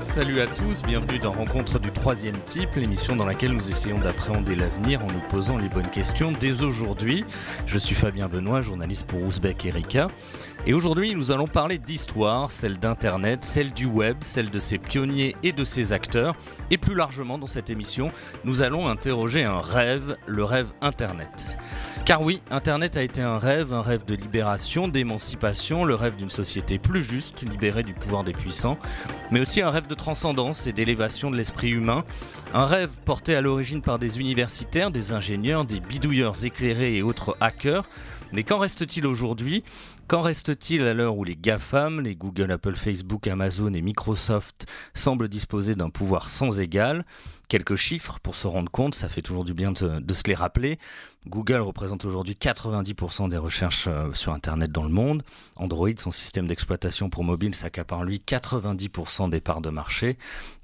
salut à tous, bienvenue dans Rencontre du troisième type, l'émission dans laquelle nous essayons d'appréhender l'avenir en nous posant les bonnes questions dès aujourd'hui. Je suis Fabien Benoît, journaliste pour Ouzbek Erika. Et aujourd'hui, nous allons parler d'histoire, celle d'Internet, celle du web, celle de ses pionniers et de ses acteurs. Et plus largement, dans cette émission, nous allons interroger un rêve, le rêve Internet. Car oui, Internet a été un rêve, un rêve de libération, d'émancipation, le rêve d'une société plus juste, libérée du pouvoir des puissants, mais aussi un rêve de transcendance et d'élévation de l'esprit humain, un rêve porté à l'origine par des universitaires, des ingénieurs, des bidouilleurs éclairés et autres hackers. Mais qu'en reste-t-il aujourd'hui? Qu'en reste-t-il à l'heure où les GAFAM, les Google, Apple, Facebook, Amazon et Microsoft semblent disposer d'un pouvoir sans égal? Quelques chiffres pour se rendre compte, ça fait toujours du bien de, de se les rappeler. Google représente aujourd'hui 90% des recherches euh, sur Internet dans le monde. Android, son système d'exploitation pour mobile, s'accapare lui 90% des parts de marché.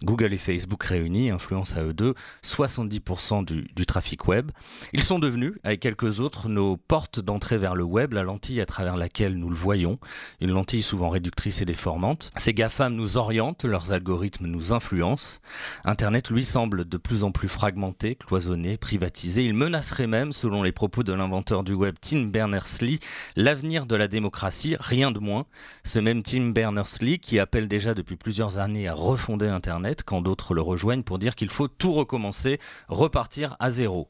Google et Facebook réunis influencent à eux deux 70% du, du trafic web. Ils sont devenus, avec quelques autres, nos portes d'entrée vers le web, la lentille à travers laquelle nous le voyons, une lentille souvent réductrice et déformante. Ces GAFAM nous orientent, leurs algorithmes nous influencent. Internet, lui, semble de plus en plus fragmenté, cloisonné, privatisé. Il menacerait même, selon les propos de l'inventeur du web Tim Berners-Lee, l'avenir de la démocratie, rien de moins. Ce même Tim Berners-Lee qui appelle déjà depuis plusieurs années à refonder Internet, quand d'autres le rejoignent pour dire qu'il faut tout recommencer, repartir à zéro.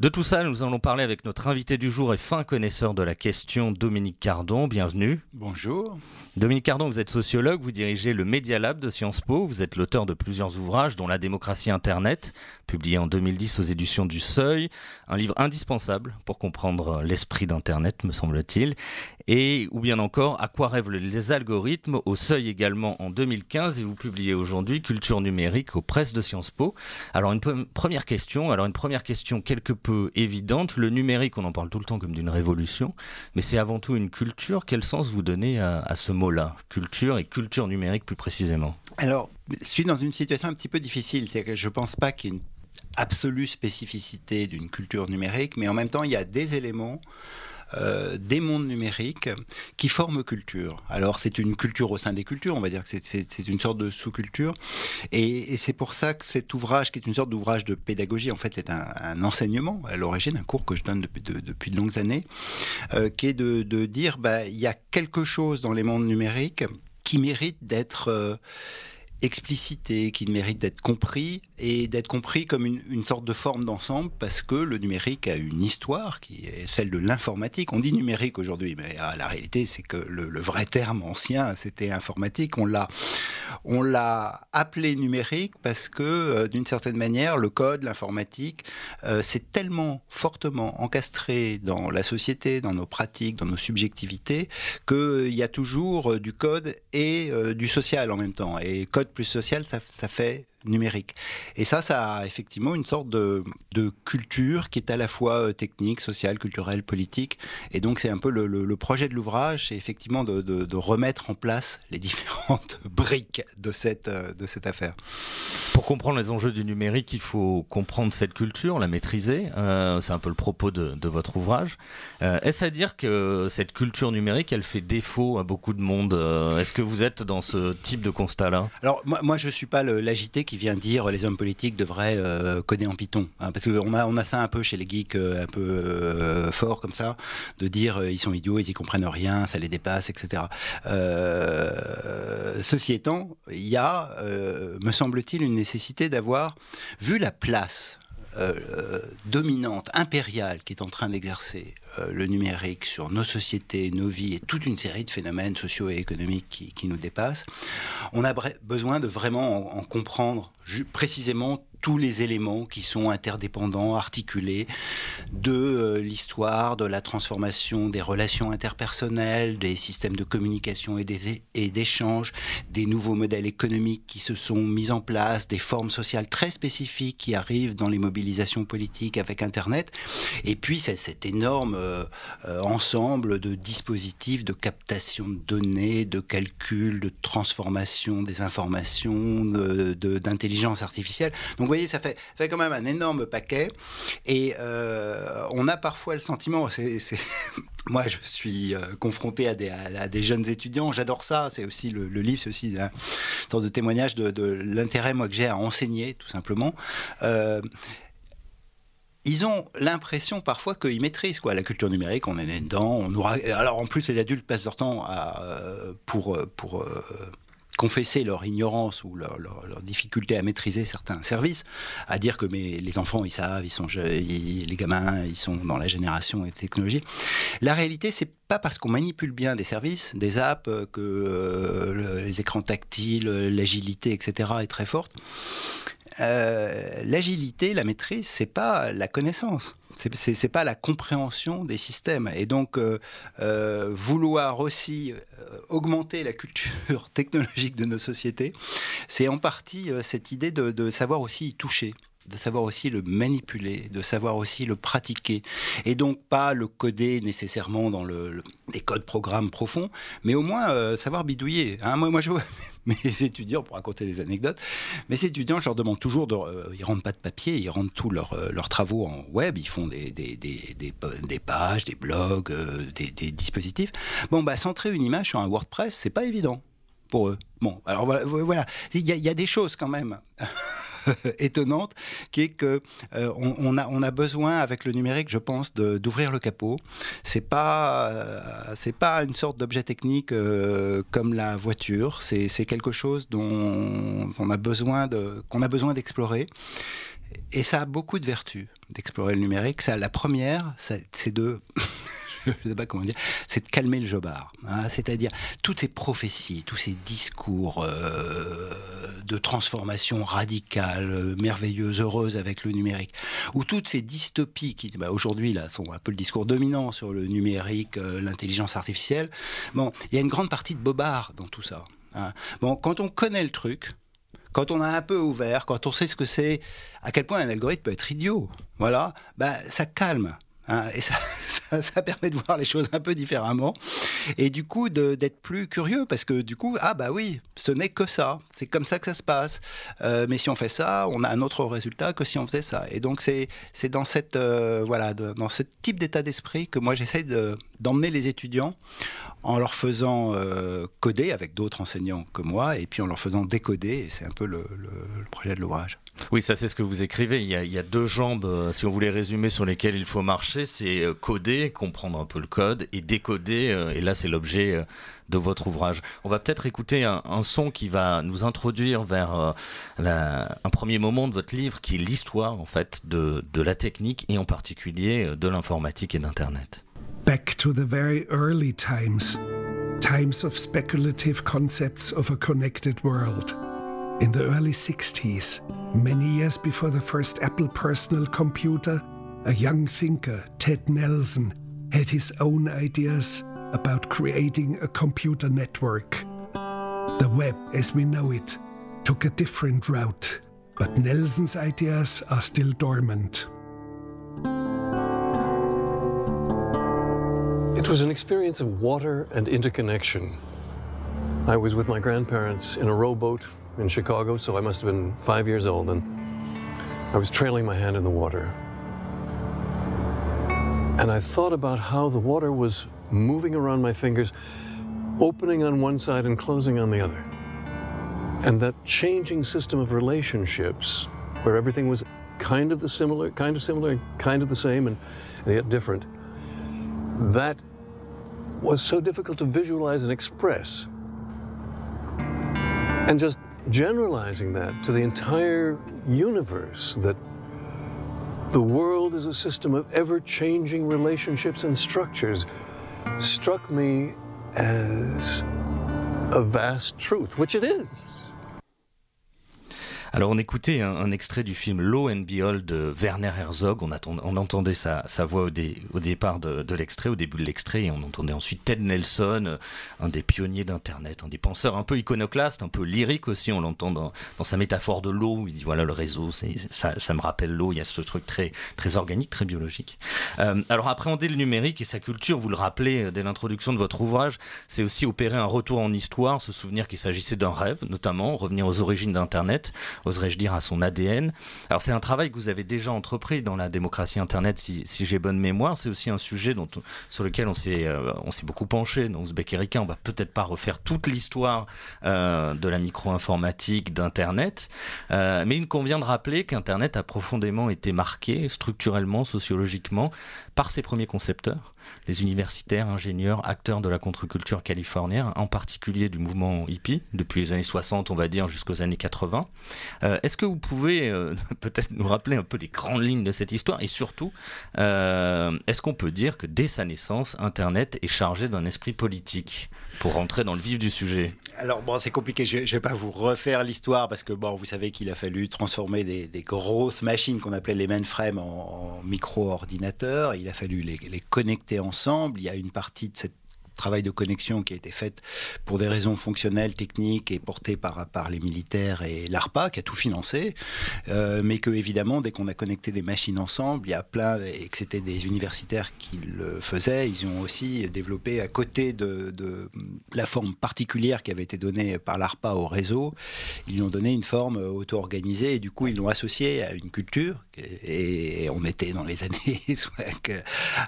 De tout ça, nous allons parler avec notre invité du jour et fin connaisseur de la question, Dominique Cardon. Bienvenue. Bonjour. Dominique Cardon, vous êtes sociologue, vous dirigez le Media Lab de Sciences Po, vous êtes l'auteur de plusieurs ouvrages, dont La démocratie Internet, publié en 2010 aux éditions du Seuil, un livre indispensable pour comprendre l'esprit d'Internet, me semble-t-il, et ou bien encore À quoi rêvent les algorithmes, au Seuil également en 2015, et vous publiez aujourd'hui Culture numérique aux presses de Sciences Po. Alors une première question, alors une première question quelque peu évidente, le numérique, on en parle tout le temps comme d'une révolution, mais c'est avant tout une culture. Quel sens vous donnez à, ce mot-là, culture et culture numérique plus précisément? Alors, je suis dans une situation un petit peu difficile, c'est que je pense pas qu'il y ait une absolue spécificité d'une culture numérique, mais en même temps, il y a des éléments euh, des mondes numériques qui forment culture. Alors c'est une culture au sein des cultures, on va dire que c'est une sorte de sous-culture. Et, c'est pour ça que cet ouvrage, qui est une sorte d'ouvrage de pédagogie, en fait est un, enseignement à l'origine, un cours que je donne depuis de, longues années, euh, qui est de, de dire, bah, il y a quelque chose dans les mondes numériques qui mérite d'être... Euh, explicité, qui mérite d'être compris et d'être compris comme une, sorte de forme d'ensemble parce que le numérique a une histoire qui est celle de l'informatique. On dit numérique aujourd'hui, mais ah, la réalité c'est que le, vrai terme ancien c'était informatique. On l'a, on l'a appelé numérique parce que euh, d'une certaine manière le code, l'informatique, euh, c'est tellement fortement encastré dans la société, dans nos pratiques, dans nos subjectivités qu'il euh, y a toujours du code et du social en même temps. Et code plus social, ça, ça fait numérique. Et ça, ça a effectivement une sorte de, de culture qui est à la fois technique, sociale, culturelle, politique. Et donc, c'est un peu le, le, le, projet de l'ouvrage, c'est effectivement de, de, de, remettre en place les différentes briques de cette, de cette affaire. Pour comprendre les enjeux du numérique, il faut comprendre cette culture, la maîtriser. Euh, c'est un peu le propos de, de votre ouvrage. Euh, Est-ce à dire que cette culture numérique, elle fait défaut à beaucoup de monde euh, Est-ce que vous êtes dans ce type de constat-là? Alors, moi, moi je ne suis pas l'agité qui vient dire les hommes politiques devraient euh, coder en Python. Hein, parce qu'on a, on a ça un peu chez les geeks, euh, un peu euh, fort comme ça, de dire euh, ils sont idiots, ils y comprennent rien, ça les dépasse, etc. Ceci étant, il y a, me semble-t-il, une nécessité d'avoir vu la place dominante, impériale, qui est en train d'exercer euh, le numérique sur nos sociétés, nos vies et toute une série de phénomènes sociaux et économiques qui, qui nous dépassent, on a besoin de vraiment en, en comprendre précisément tous les éléments qui sont interdépendants, articulés de euh, l'histoire, de la transformation des relations interpersonnelles, des systèmes de communication et d'échange, des nouveaux modèles économiques qui se sont mis en place, des formes sociales très spécifiques qui arrivent dans les mobilisations politiques avec Internet, et puis cet énorme euh, euh, ensemble de dispositifs de captation de données, de calcul, de transformation des informations, d'intelligence de, artificielle. Donc voyez, ça fait, fait quand même un énorme paquet. Et euh, on a parfois le sentiment, c'est, moi je suis euh, confronté à des, jeunes étudiants, j'adore ça, c'est aussi le, livre, c'est aussi une sorte de témoignage de, l'intérêt moi que j'ai à enseigner tout simplement. Euh, ils ont l'impression parfois qu'ils maîtrisent quoi la culture numérique. On est dedans. On nous... Alors en plus, les adultes passent leur temps à, pour pour confesser leur ignorance ou leur, difficulté à maîtriser certains services, à dire que mais, les enfants ils savent, ils sont les gamins ils sont dans la génération et technologie. La réalité c'est pas parce qu'on manipule bien des services, des apps, que euh, les écrans tactiles, l'agilité, etc. est très forte. Euh, l'agilité, la maîtrise, c'est pas la connaissance c'est pas la compréhension des systèmes. Et donc, euh, euh, vouloir aussi euh, augmenter la culture technologique de nos sociétés, c'est en partie cette idée de, savoir aussi y toucher de savoir aussi le manipuler, de savoir aussi le pratiquer. Et donc pas le coder nécessairement dans le, les codes programmes profonds, mais au moins savoir bidouiller. Hein. moi, moi, je vois mes étudiants, pour raconter des anecdotes, mes étudiants, je leur demande toujours, de, euh, ils rendent pas de papier, ils rendent tous leurs euh, travaux en web, ils font des, des, des, des pages, des blogs, euh, des, dispositifs. Bon, bah, centrer une image sur un WordPress, c'est pas évident pour eux. Bon, alors voilà, il y, a des choses quand même. étonnante, qui est que euh, on, a, besoin avec le numérique, je pense, d'ouvrir le capot. C'est pas euh, c'est pas une sorte d'objet technique euh, comme la voiture. C'est quelque chose dont on a besoin qu'on a besoin d'explorer. Et ça a beaucoup de vertus d'explorer le numérique. Ça, la première, c'est de je sais pas comment dire, c'est de calmer le jobard. Hein. C'est-à-dire toutes ces prophéties, tous ces discours de transformation radicale, euh, merveilleuse, heureuse avec le numérique, ou toutes ces dystopies qui, bah, aujourd'hui, là, sont un peu le discours dominant sur le numérique, euh, l'intelligence artificielle. Bon, il y a une grande partie de bobard dans tout ça. Hein. Bon, quand on connaît le truc, quand on a un peu ouvert, quand on sait ce que c'est, à quel point un algorithme peut être idiot, voilà, bah, ça calme. Hein, et ça, ça, permet de voir les choses un peu différemment. Et du coup, d'être plus curieux, parce que du coup, ah bah oui, ce n'est que ça. C'est comme ça que ça se passe. Euh, mais si on fait ça, on a un autre résultat que si on faisait ça. Et donc, c'est dans, euh, voilà, dans ce type d'état d'esprit que moi, j'essaie d'emmener les étudiants en leur faisant euh, coder avec d'autres enseignants que moi, et puis en leur faisant décoder. Et c'est un peu le projet de l'ouvrage. Oui, ça c'est ce que vous écrivez. Il y, a, deux jambes, euh, si on voulait résumer, sur lesquelles il faut marcher. C'est euh, coder, comprendre un peu le code, et décoder. Euh, et là, c'est l'objet de votre ouvrage. On va peut-être écouter un, son qui va nous introduire vers un premier moment de votre livre, qui est l'histoire en fait de, de la technique et en particulier de l'informatique et d'Internet. Back to the very early times, times of speculative concepts of a connected world. In the early 60s, many years before the first Apple personal computer, a young thinker, Ted Nelson, had his own ideas about creating a computer network. The web, as we know it, took a different route, but Nelson's ideas are still dormant. It was an experience of water and interconnection. I was with my grandparents in a rowboat in Chicago, so I must have been five years old, and I was trailing my hand in the water. And I thought about how the water was moving around my fingers, opening on one side and closing on the other. And that changing system of relationships, where everything was kind of the similar, kind of similar, kind of the same, and, and yet different, that was so difficult to visualize and express. And just generalizing that to the entire universe, that the world is a system of ever changing relationships and structures, struck me as a vast truth, which it is. Alors on écoutait un, extrait du film Low and Behold de Werner Herzog. On, on entendait sa, voix au, au départ de, l'extrait, au début de l'extrait, et on entendait ensuite Ted Nelson, un des pionniers d'Internet, un des penseurs un peu iconoclastes, un peu lyrique aussi. On l'entend dans, sa métaphore de l'eau. Il dit voilà le réseau, ça, ça me rappelle l'eau. Il y a ce truc très très organique, très biologique. Euh, alors appréhender le numérique et sa culture, vous le rappelez dès l'introduction de votre ouvrage, c'est aussi opérer un retour en histoire, se souvenir qu'il s'agissait d'un rêve, notamment revenir aux origines d'Internet oserais-je dire, à son ADN. Alors c'est un travail que vous avez déjà entrepris dans la démocratie Internet, si, si j'ai bonne mémoire. C'est aussi un sujet dont, sur lequel on s'est euh, beaucoup penché dans Ouzbek Erika. On va peut-être pas refaire toute l'histoire euh, de la micro-informatique d'Internet, euh, mais il convient de rappeler qu'Internet a profondément été marqué structurellement, sociologiquement, par ses premiers concepteurs les universitaires, ingénieurs, acteurs de la contre-culture californienne, en particulier du mouvement hippie, depuis les années 60, on va dire, jusqu'aux années 80. Euh, est-ce que vous pouvez euh, peut-être nous rappeler un peu les grandes lignes de cette histoire et surtout, euh, est-ce qu'on peut dire que dès sa naissance, Internet est chargé d'un esprit politique pour rentrer dans le vif du sujet? Alors bon, c'est compliqué, je ne vais pas vous refaire l'histoire parce que bon, vous savez qu'il a fallu transformer des, grosses machines qu'on appelait les mainframes en, micro-ordinateurs, il a fallu les connecter ensemble. Il y a une partie de cette travail de connexion qui a été fait pour des raisons fonctionnelles, techniques et portées par, par les militaires et l'ARPA qui a tout financé, euh, mais que évidemment dès qu'on a connecté des machines ensemble, il y a plein et que c'était des universitaires qui le faisaient, ils ont aussi développé à côté de, de la forme particulière qui avait été donnée par l'ARPA au réseau, ils lui ont donné une forme auto-organisée et du coup ils l'ont associée à une culture et, on était dans les années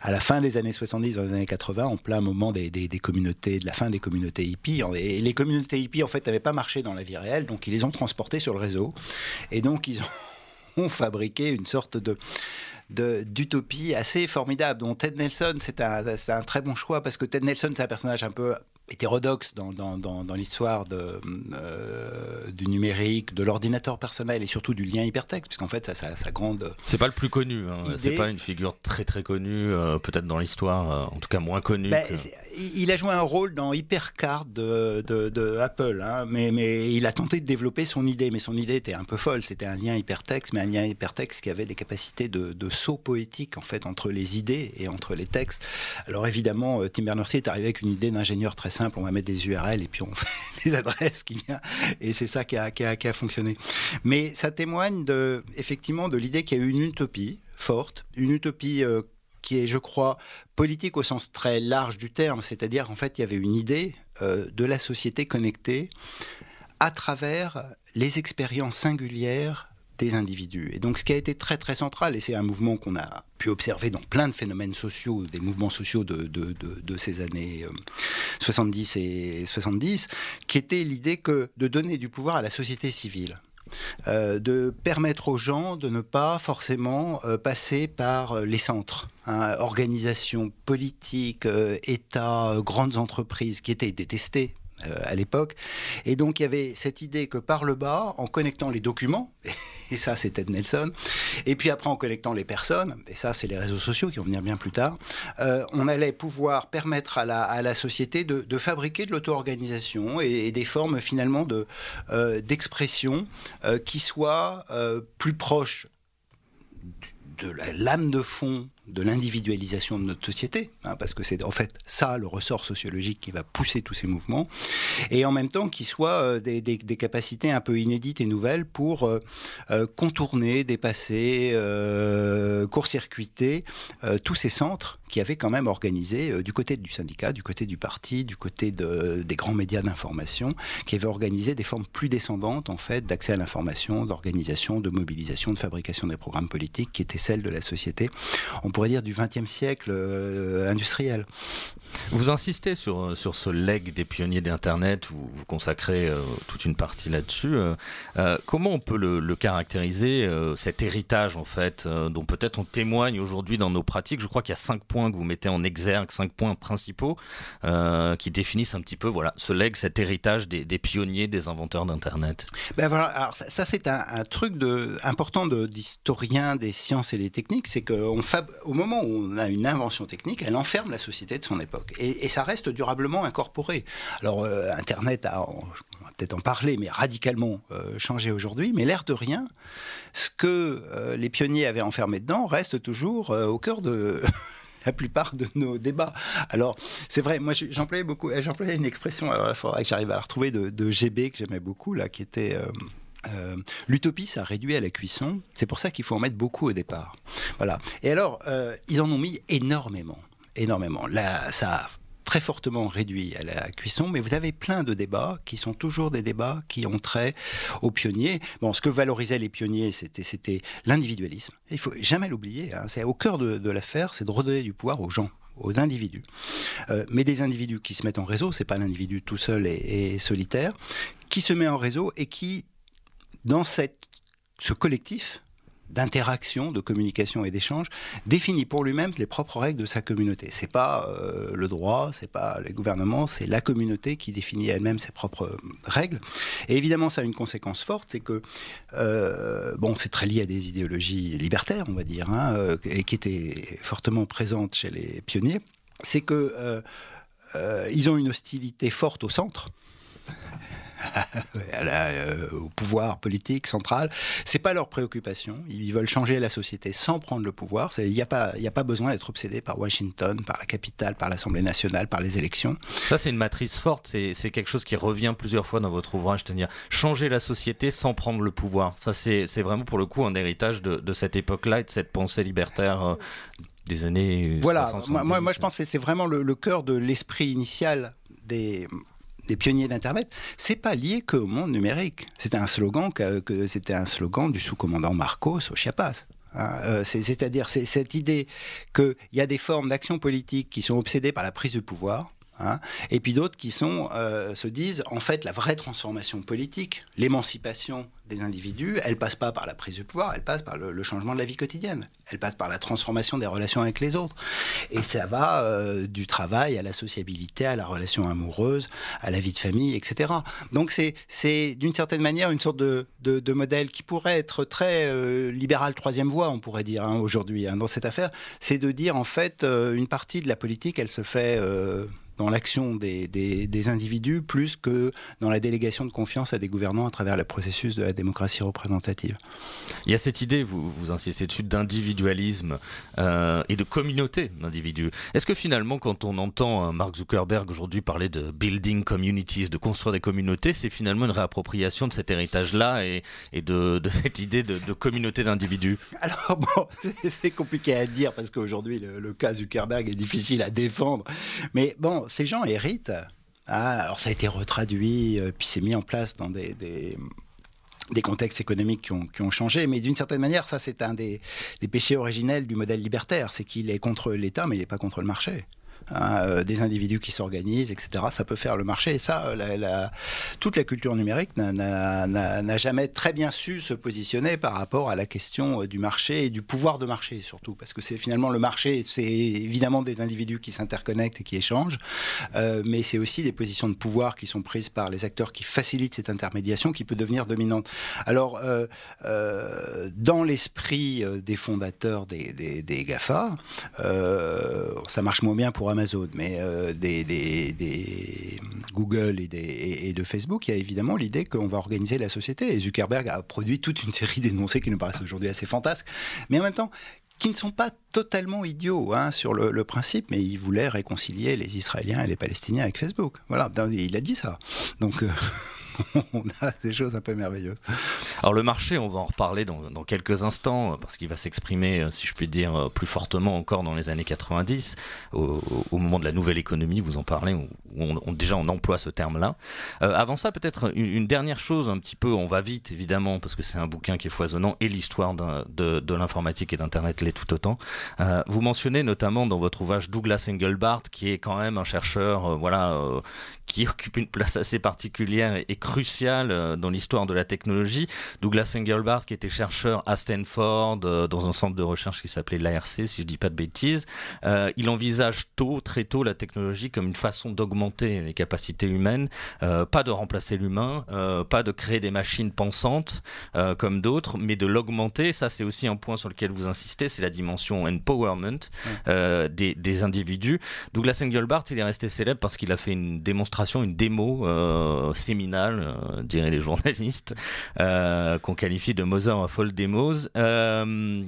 à la fin des années 70, dans les années 80, en plein moment des des, communautés, de la fin des communautés hippies. Et les communautés hippies, en fait, n'avaient pas marché dans la vie réelle, donc ils les ont transportées sur le réseau. Et donc, ils ont fabriqué une sorte de d'utopie assez formidable dont Ted Nelson c'est un, un, très bon choix parce que Ted Nelson c'est un personnage un peu hétérodoxe dans, dans, dans, l'histoire euh, du numérique, de l'ordinateur personnel et surtout du lien hypertexte, puisqu'en fait, ça, ça, ça grande. C'est pas le plus connu, hein. c'est pas une figure très très connue, euh, peut-être dans l'histoire, euh, en tout cas moins connue. Ben, il a joué un rôle dans Hypercard de, Apple, hein, mais, il a tenté de développer son idée, mais son idée était un peu folle. C'était un lien hypertexte, mais un lien hypertexte qui avait des capacités de, saut poétique en fait entre les idées et entre les textes. Alors évidemment, Tim Berners-Lee est arrivé avec une idée d'ingénieur très simple, on va mettre des URL et puis on fait les adresses. Et c'est ça qui a, fonctionné. Mais ça témoigne de, effectivement de l'idée qu'il y a eu une utopie forte, une utopie euh, qui est, je crois, politique au sens très large du terme, c'est-à-dire en fait il y avait une idée euh, de la société connectée à travers les expériences singulières des individus. Et donc ce qui a été très très central, et c'est un mouvement qu'on a pu observer dans plein de phénomènes sociaux, des mouvements sociaux de, de, de, ces années 70 euh, et 70, qui était l'idée que de donner du pouvoir à la société civile. Euh, de permettre aux gens de ne pas forcément euh, passer par les centres, hein, organisations politiques, États, grandes entreprises qui étaient détestées euh, à l'époque. Et donc il y avait cette idée que par le bas, en connectant les documents, et ça Ted Nelson, et puis après en connectant les personnes, et ça c'est les réseaux sociaux qui vont venir bien plus tard, euh, on allait pouvoir permettre à la, société de, de fabriquer de l'auto-organisation et, des formes finalement de, euh, d'expression qui soient plus proches de la lame de fond de l'individualisation de notre société, hein, parce que c'est en fait ça le ressort sociologique qui va pousser tous ces mouvements, et en même temps qui soient euh, des, capacités un peu inédites et nouvelles pour euh, euh, contourner, dépasser, court-circuiter tous ces centres qui avaient quand même organisé du côté du syndicat, du côté du parti, du côté des grands médias d'information, qui avaient organisé des formes plus descendantes en fait d'accès à l'information, d'organisation, de mobilisation, de fabrication des programmes politiques, qui étaient celles de la société pourrait dire, du XXe siècle euh, industriel. Vous insistez sur, sur ce leg des pionniers d'Internet, vous, vous consacrez euh, toute une partie là-dessus. Euh, comment on peut le, caractériser, cet héritage en fait, dont peut-être on témoigne aujourd'hui dans nos pratiques? Je crois qu'il y a cinq points que vous mettez en exergue, cinq points principaux qui définissent un petit peu voilà, ce leg, cet héritage des, des pionniers, des inventeurs d'Internet. Ben voilà, alors ça, c'est un, un, truc de, important d'historien des sciences et des techniques, c'est qu'on fab au moment où on a une invention technique, elle enferme la société de son époque. Et, ça reste durablement incorporé. Alors, euh, Internet a, peut-être en parler, mais radicalement euh, changé aujourd'hui. Mais l'air de rien, ce que euh, les pionniers avaient enfermé dedans reste toujours au cœur de la plupart de nos débats. Alors, c'est vrai, moi j'employais beaucoup, j'employais une expression, alors il faudrait que j'arrive à la retrouver, de, de GB que j'aimais beaucoup, là, qui était euh, l'utopie, ça réduit à la cuisson. C'est pour ça qu'il faut en mettre beaucoup au départ. Voilà. Et alors, euh, ils en ont mis énormément, énormément. Là, ça a très fortement réduit à la cuisson, mais vous avez plein de débats qui sont toujours des débats qui ont trait aux pionniers. Bon, ce que valorisaient les pionniers, c'était, l'individualisme. Il faut jamais l'oublier. Hein. C'est au cœur de, l'affaire, c'est de redonner du pouvoir aux gens aux individus. Euh, mais des individus qui se mettent en réseau, c'est pas l'individu tout seul et, solitaire, qui se met en réseau et qui, dans ce collectif, d'interaction, de communication et d'échange, définit pour lui-même les propres règles de sa communauté. C'est pas euh, le droit, c'est pas les gouvernements, c'est la communauté qui définit elle-même ses propres règles. Et évidemment, ça a une conséquence forte, c'est que euh, bon, c'est très lié à des idéologies libertaires, on va dire, hein, euh, et qui étaient fortement présentes chez les pionniers. C'est que euh, euh, ils ont une hostilité forte au centre. à la, euh, au pouvoir politique central. C'est pas leur préoccupation. Ils veulent changer la société sans prendre le pouvoir. Il n'y a pas, il a pas besoin d'être obsédé par Washington, par la capitale, par l'Assemblée nationale, par les élections. Ça, c'est une matrice forte. C'est quelque chose qui revient plusieurs fois dans votre ouvrage, c'est-à-dire changer la société sans prendre le pouvoir. Ça, c'est vraiment pour le coup un héritage de, de cette époque-là et de cette pensée libertaire. Euh, des années voilà 60, moi, moi, moi je pense que c'est vraiment le, le cœur de l'esprit initial des des pionniers d'Internet, c'est pas lié qu'au monde numérique. C'était un slogan que, c'était un slogan du sous-commandant Marcos au Chiapas. Hein, euh, C'est-à-dire c'est cette idée qu'il y a des formes d'action politique qui sont obsédées par la prise de pouvoir. Hein, et puis d'autres qui sont, euh, se disent, en fait, la vraie transformation politique, l'émancipation des individus, elle passe pas par la prise de pouvoir, elle passe par le, changement de la vie quotidienne, elle passe par la transformation des relations avec les autres. Et ça va euh, du travail à la sociabilité, à la relation amoureuse, à la vie de famille, etc. Donc c'est d'une certaine manière une sorte de, modèle qui pourrait être très euh, libéral troisième voie, on pourrait dire hein, aujourd'hui hein, dans cette affaire, c'est de dire en fait une partie de la politique, elle se fait dans l'action des, des, des, individus plus que dans la délégation de confiance à des gouvernants à travers le processus de la démocratie représentative. Il y a cette idée, vous, vous insistez dessus, d'individualisme euh, et de communauté d'individus. Est-ce que finalement, quand on entend Mark Zuckerberg aujourd'hui parler de building communities, de construire des communautés, c'est finalement une réappropriation de cet héritage-là et, et de, de, cette idée de, de communauté d'individus? Alors bon, c'est compliqué à dire parce qu'aujourd'hui le, le cas Zuckerberg est difficile à défendre, mais bon, ces gens héritent. Ah, alors ça a été retraduit, euh, puis c'est mis en place dans des, des, contextes économiques qui ont, qui ont, changé, mais d'une certaine manière, ça c'est un des, des, péchés originels du modèle libertaire, c'est qu'il est contre l'État, mais il n'est pas contre le marché. Hein, euh, des individus qui s'organisent, etc. Ça peut faire le marché. Et ça, la, toute la culture numérique n'a jamais très bien su se positionner par rapport à la question du marché et du pouvoir de marché surtout, parce que c'est finalement le marché, c'est évidemment des individus qui s'interconnectent et qui échangent, euh, mais c'est aussi des positions de pouvoir qui sont prises par les acteurs qui facilitent cette intermédiation qui peut devenir dominante. Alors, euh, euh, dans l'esprit des fondateurs des, des, des GAFA, ça marche moins bien pour Amazon, mais euh, des, Google et, de Facebook, il y a évidemment l'idée qu'on va organiser la société. Et Zuckerberg a produit toute une série d'énoncés qui nous paraissent aujourd'hui assez fantasques, mais en même temps qui ne sont pas totalement idiots hein, sur le, le, principe, mais il voulait réconcilier les Israéliens et les Palestiniens avec Facebook. Voilà, il a dit ça. Donc. Euh on a des choses un peu merveilleuses. Alors le marché, on va en reparler dans, quelques instants, parce qu'il va s'exprimer, si je puis dire, plus fortement encore dans les années 90, au, moment de la nouvelle économie, vous en parlez, où on, déjà on emploie ce terme-là. Euh, avant ça, peut-être une, dernière chose, un petit peu, on va vite évidemment, parce que c'est un bouquin qui est foisonnant, et l'histoire de, l'informatique et d'Internet l'est tout autant. Euh, vous mentionnez notamment dans votre ouvrage Douglas Engelbart, qui est quand même un chercheur, euh, voilà, euh, qui occupe une place assez particulière et cruciale euh, dans l'histoire de la technologie. Douglas Engelbart, qui était chercheur à Stanford, euh, dans un centre de recherche qui s'appelait l'ARC, si je dis pas de bêtises, euh, il envisage tôt, très tôt, la technologie comme une façon d'augmenter les capacités humaines, pas de remplacer l'humain, pas de créer des machines pensantes comme d'autres, mais de l'augmenter. Ça, c'est aussi un point sur lequel vous insistez, c'est la dimension empowerment des, des individus. Douglas Engelbart, il est resté célèbre parce qu'il a fait une démonstration une démo euh, séminale, euh, diraient les journalistes, euh, qu'on qualifie de Mother of All Demos. Euh,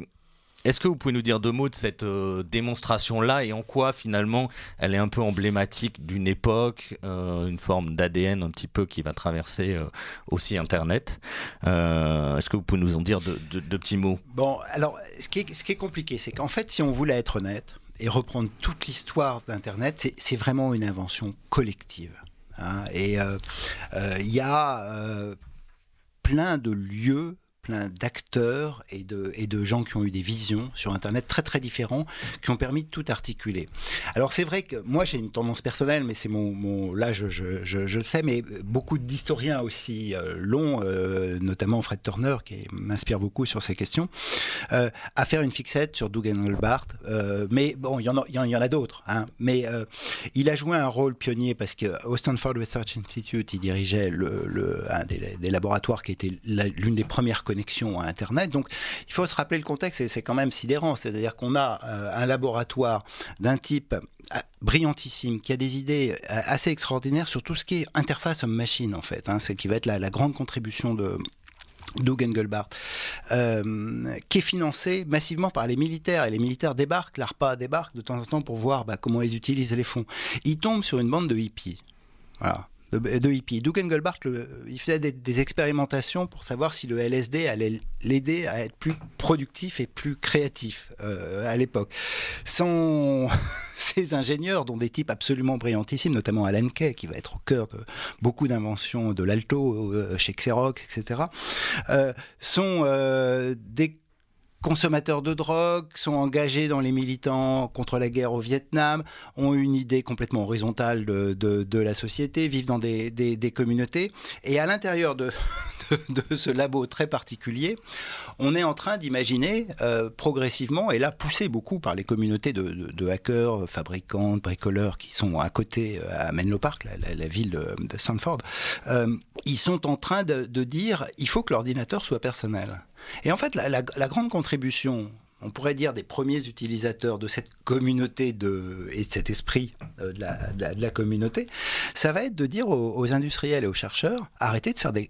est-ce que vous pouvez nous dire deux mots de cette démonstration-là et en quoi finalement elle est un peu emblématique d'une époque, une forme d'ADN un petit peu qui va traverser aussi Internet? Est-ce que vous pouvez nous en dire deux de, de, de petits mots? Bon, alors ce qui est compliqué, c'est qu'en fait, si on voulait être honnête, et reprendre toute l'histoire d'Internet, c'est vraiment une invention collective. Hein. et il y a plein de lieux d'acteurs et de, gens qui ont eu des visions sur Internet très très différents, qui ont permis de tout articuler. Alors c'est vrai que moi j'ai une tendance personnelle, mais c'est mon, là je, le sais, mais beaucoup d'historiens aussi euh, l'ont, euh, notamment Fred Turner qui m'inspire beaucoup sur ces questions, euh, à faire une fixette sur Doug Engelbart. mais bon, il y en a, d'autres, hein, mais il a joué un rôle pionnier parce que au Stanford Research Institute, il dirigeait le, un des, des, laboratoires qui était l'une des premières à Internet. Donc il faut se rappeler le contexte et c'est quand même sidérant. C'est-à-dire qu'on a euh, un laboratoire d'un type euh, brillantissime, qui a des idées euh, assez extraordinaires sur tout ce qui est interface homme-machine en fait. Hein, c'est qui va être la, grande contribution de, Doug Engelbart, qui est financé massivement par les militaires. Et les militaires débarquent, l'ARPA débarque de temps en temps pour voir bah, comment ils utilisent les fonds. Ils tombent sur une bande de hippies. Voilà de, hippies. Doug Engelbart, il faisait des, expérimentations pour savoir si le LSD allait l'aider à être plus productif et plus créatif euh, à l'époque. Sans ces ingénieurs, dont des types absolument brillantissimes, notamment Alan Kay, qui va être au cœur de beaucoup d'inventions de l'alto euh, chez Xerox, etc., euh, sont des consommateurs de drogue, sont engagés dans les militants contre la guerre au Vietnam, ont une idée complètement horizontale de, la société, vivent dans des, communautés. Et à l'intérieur de, de, ce labo très particulier, on est en train d'imaginer euh, progressivement, et là poussé beaucoup par les communautés de, hackers, fabricants, bricoleurs qui sont à côté, euh, à Menlo Park, la, ville de, Stanford, euh, ils sont en train de, dire il faut que l'ordinateur soit personnel. Et en fait, la, grande contribution on pourrait dire, des premiers utilisateurs de cette communauté de, et de cet esprit euh, de, la, communauté, ça va être de dire aux, industriels et aux chercheurs, arrêtez de faire des,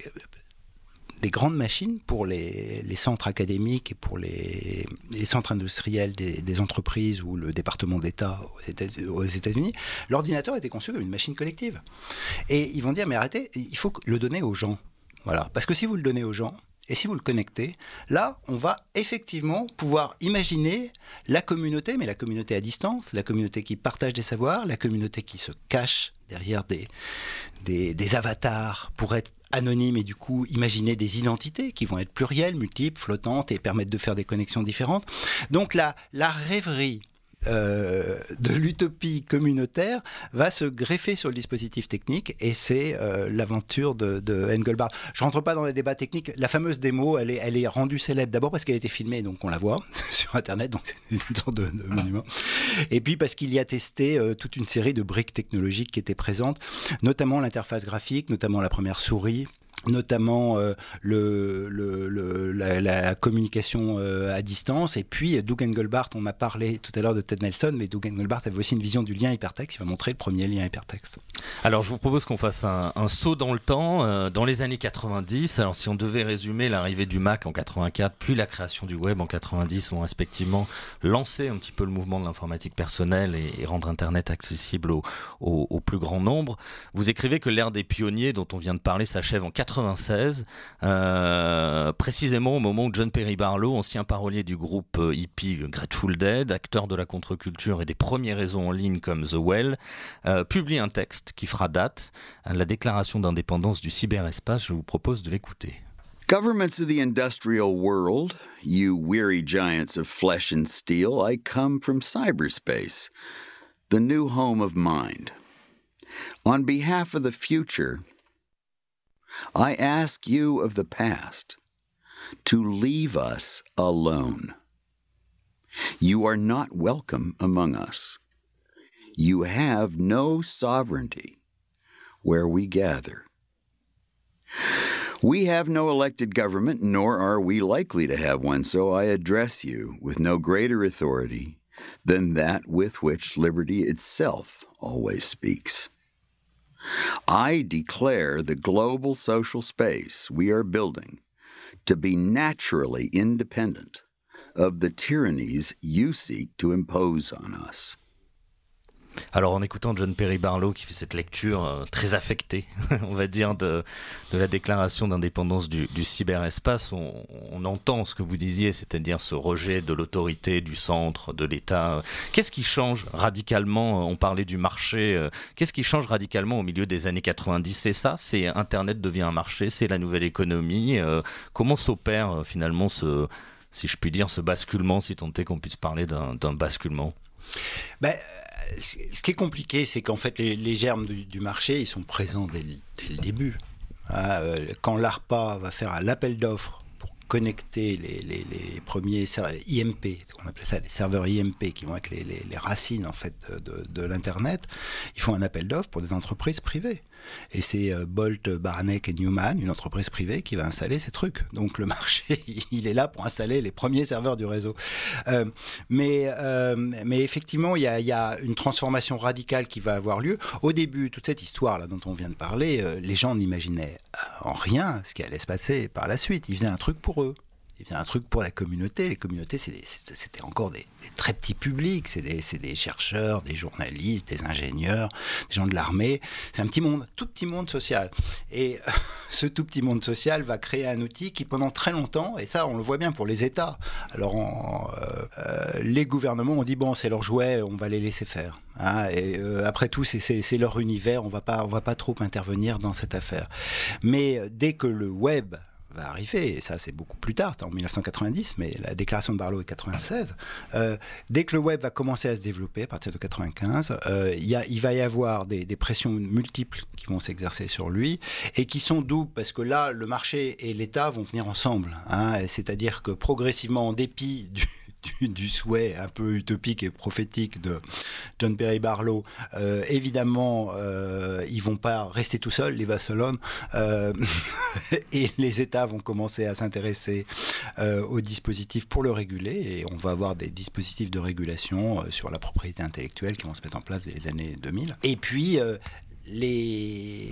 des grandes machines pour les, centres académiques et pour les, centres industriels des, entreprises ou le département d'État aux États-Unis. L'ordinateur était conçu comme une machine collective. Et ils vont dire, mais arrêtez, il faut le donner aux gens. Voilà. Parce que si vous le donnez aux gens, et si vous le connectez, là, on va effectivement pouvoir imaginer la communauté, mais la communauté à distance, la communauté qui partage des savoirs, la communauté qui se cache derrière des, des, avatars pour être anonyme et du coup imaginer des identités qui vont être plurielles, multiples, flottantes et permettre de faire des connexions différentes. Donc la, la rêverie euh, de l'utopie communautaire va se greffer sur le dispositif technique et c'est euh, l'aventure de, Engelbart. Je rentre pas dans les débats techniques. La fameuse démo, elle est, rendue célèbre d'abord parce qu'elle a été filmée, donc on la voit sur Internet, donc c'est une sorte de, monument. Et puis parce qu'il y a testé euh, toute une série de briques technologiques qui étaient présentes, notamment l'interface graphique, notamment la première souris, notamment euh, la, communication euh, à distance. Et puis, Doug Engelbart, on a parlé tout à l'heure de Ted Nelson, mais Doug Engelbart avait aussi une vision du lien hypertexte. Il va montrer le premier lien hypertexte. Alors, je vous propose qu'on fasse un, saut dans le temps, euh, dans les années 90. Alors, si on devait résumer l'arrivée du Mac en 84, puis la création du web en 90, ont respectivement lancé un petit peu le mouvement de l'informatique personnelle et, rendre Internet accessible au, au, plus grand nombre. Vous écrivez que l'ère des pionniers dont on vient de parler s'achève en 80 96, euh, précisément au moment où John Perry Barlow, ancien parolier du groupe euh, hippie Grateful Dead, acteur de la contre-culture et des premiers réseaux en ligne comme The Well, euh, publie un texte qui fera date, la déclaration d'indépendance du cyberespace. Je vous propose de l'écouter. Governments of the industrial world, you weary giants of flesh and steel, I come from cyberspace, the new home of mind. On behalf of the future, I ask you of the past to leave us alone. You are not welcome among us. You have no sovereignty where we gather. We have no elected government, nor are we likely to have one, so I address you with no greater authority than that with which liberty itself always speaks. I declare the global social space we are building to be naturally independent of the tyrannies you seek to impose on us. Alors en écoutant John Perry Barlow qui fait cette lecture euh, très affectée, on va dire, de, la déclaration d'indépendance du, cyberespace, on, entend ce que vous disiez, c'est-à-dire ce rejet de l'autorité, du centre, de l'État. Qu'est-ce qui change radicalement On parlait du marché. Euh, qu'est-ce qui change radicalement au milieu des années 90 C'est ça? C'est Internet devient un marché, c'est la nouvelle économie? Euh, comment s'opère finalement ce, si je puis dire, ce basculement, si tant est qu'on puisse parler d'un basculement? Ben, ce qui est compliqué, c'est qu'en fait, les, germes du, marché, ils sont présents dès, le début. Ah, euh, quand l'ARPA va faire l'appel d'offres pour connecter les, premiers IMP, on appelait ça les serveurs IMP, qui vont être les, racines en fait de, de l'internet, ils font un appel d'offres pour des entreprises privées. Et c'est euh, Bolt, Baranek et Newman, une entreprise privée, qui va installer ces trucs. Donc le marché, il est là pour installer les premiers serveurs du réseau. Euh, mais, euh, mais effectivement, il y, a, il y, a, une transformation radicale qui va avoir lieu. Au début, toute cette histoire là dont on vient de parler, euh, les gens n'imaginaient en rien ce qui allait se passer par la suite. Ils faisaient un truc pour eux y a un truc pour la communauté. Les communautés, c'était encore des, très petits publics. C'est des, des, chercheurs, des journalistes, des ingénieurs, des gens de l'armée. C'est un petit monde, tout petit monde social. Et ce tout petit monde social va créer un outil qui, pendant très longtemps, et ça, on le voit bien pour les États. Alors, euh, euh, les gouvernements ont dit bon, c'est leur jouet, on va les laisser faire. Hein, et euh, après tout, c'est leur univers. On va va pas trop intervenir dans cette affaire. Mais dès que le web arriver, et ça c'est beaucoup plus tard, en 1990, mais la déclaration de Barlow est 96. Euh, dès que le web va commencer à se développer, à partir de 95, euh, il va y avoir des, des pressions multiples qui vont s'exercer sur lui, et qui sont doubles, parce que là, le marché et l'État vont venir ensemble. Hein, C'est-à-dire que progressivement, en dépit du, du, souhait un peu utopique et prophétique de John Perry Barlow, euh, évidemment, euh, ils vont pas rester tout seuls, les Vassalons, euh, et les États vont commencer à s'intéresser euh, aux dispositifs pour le réguler, et on va avoir des dispositifs de régulation sur la propriété intellectuelle qui vont se mettre en place dès les années 2000. Et puis, les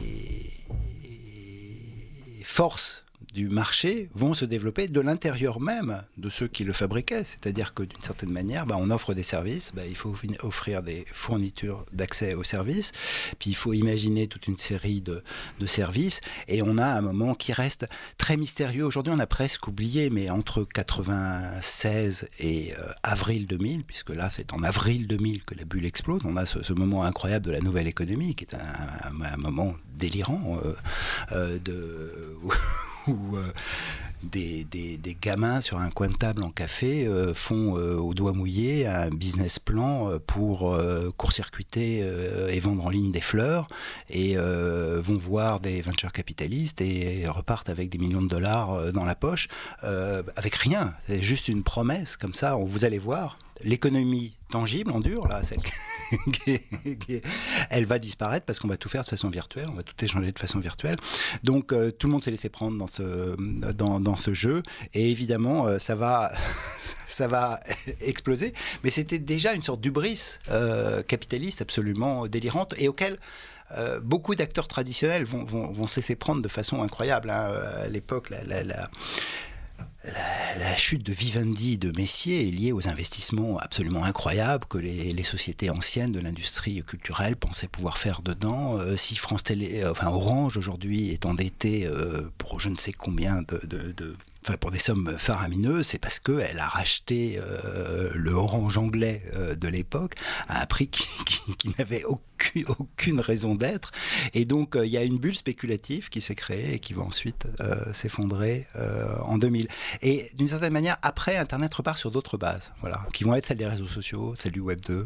forces du marché vont se développer de l'intérieur même de ceux qui le fabriquaient. C'est-à-dire que d'une certaine manière, bah, on offre des services, bah, il faut offrir des fournitures d'accès aux services, puis il faut imaginer toute une série de, de, services, et on a un moment qui reste très mystérieux. Aujourd'hui, on a presque oublié, mais entre 96 et euh, avril 2000, puisque là c'est en avril 2000 que la bulle explose, on a ce, ce moment incroyable de la nouvelle économie, qui est un, un, moment délirant euh, euh, de où euh, des, gamins sur un coin de table en café euh, font euh, au doigt mouillé un business plan pour court-circuiter et vendre en ligne des fleurs et vont voir des venture capitalistes et repartent avec des millions de dollars dans la poche avec rien. C'est juste une promesse comme ça, vous allez voir l'économie tangible, en dur, là, celle qui, qui, elle va disparaître parce qu'on va tout faire de façon virtuelle, on va tout échanger de façon virtuelle. Donc euh, tout le monde s'est laissé prendre dans ce, dans, ce jeu et évidemment euh, ça va, ça va exploser. Mais c'était déjà une sorte d'ubris euh, capitaliste absolument délirante et auquel beaucoup d'acteurs traditionnels vont, vont, vont prendre de façon incroyable. Hein. À l'époque, la la, chute de Vivendi de Messier est liée aux investissements absolument incroyables que les, sociétés anciennes de l'industrie culturelle pensaient pouvoir faire dedans. Euh, si France Télé, euh, enfin Orange aujourd'hui est endetté euh, pour je ne sais combien de enfin pour des sommes faramineuses, c'est parce qu'elle a racheté euh, le orange anglais euh, de l'époque à un prix qui, n'avait aucune, raison d'être. Et donc euh, il y a une bulle spéculative qui s'est créée et qui va ensuite s'effondrer en 2000. Et d'une certaine manière, après, Internet repart sur d'autres bases, voilà, qui vont être celles des réseaux sociaux, celles du Web 2,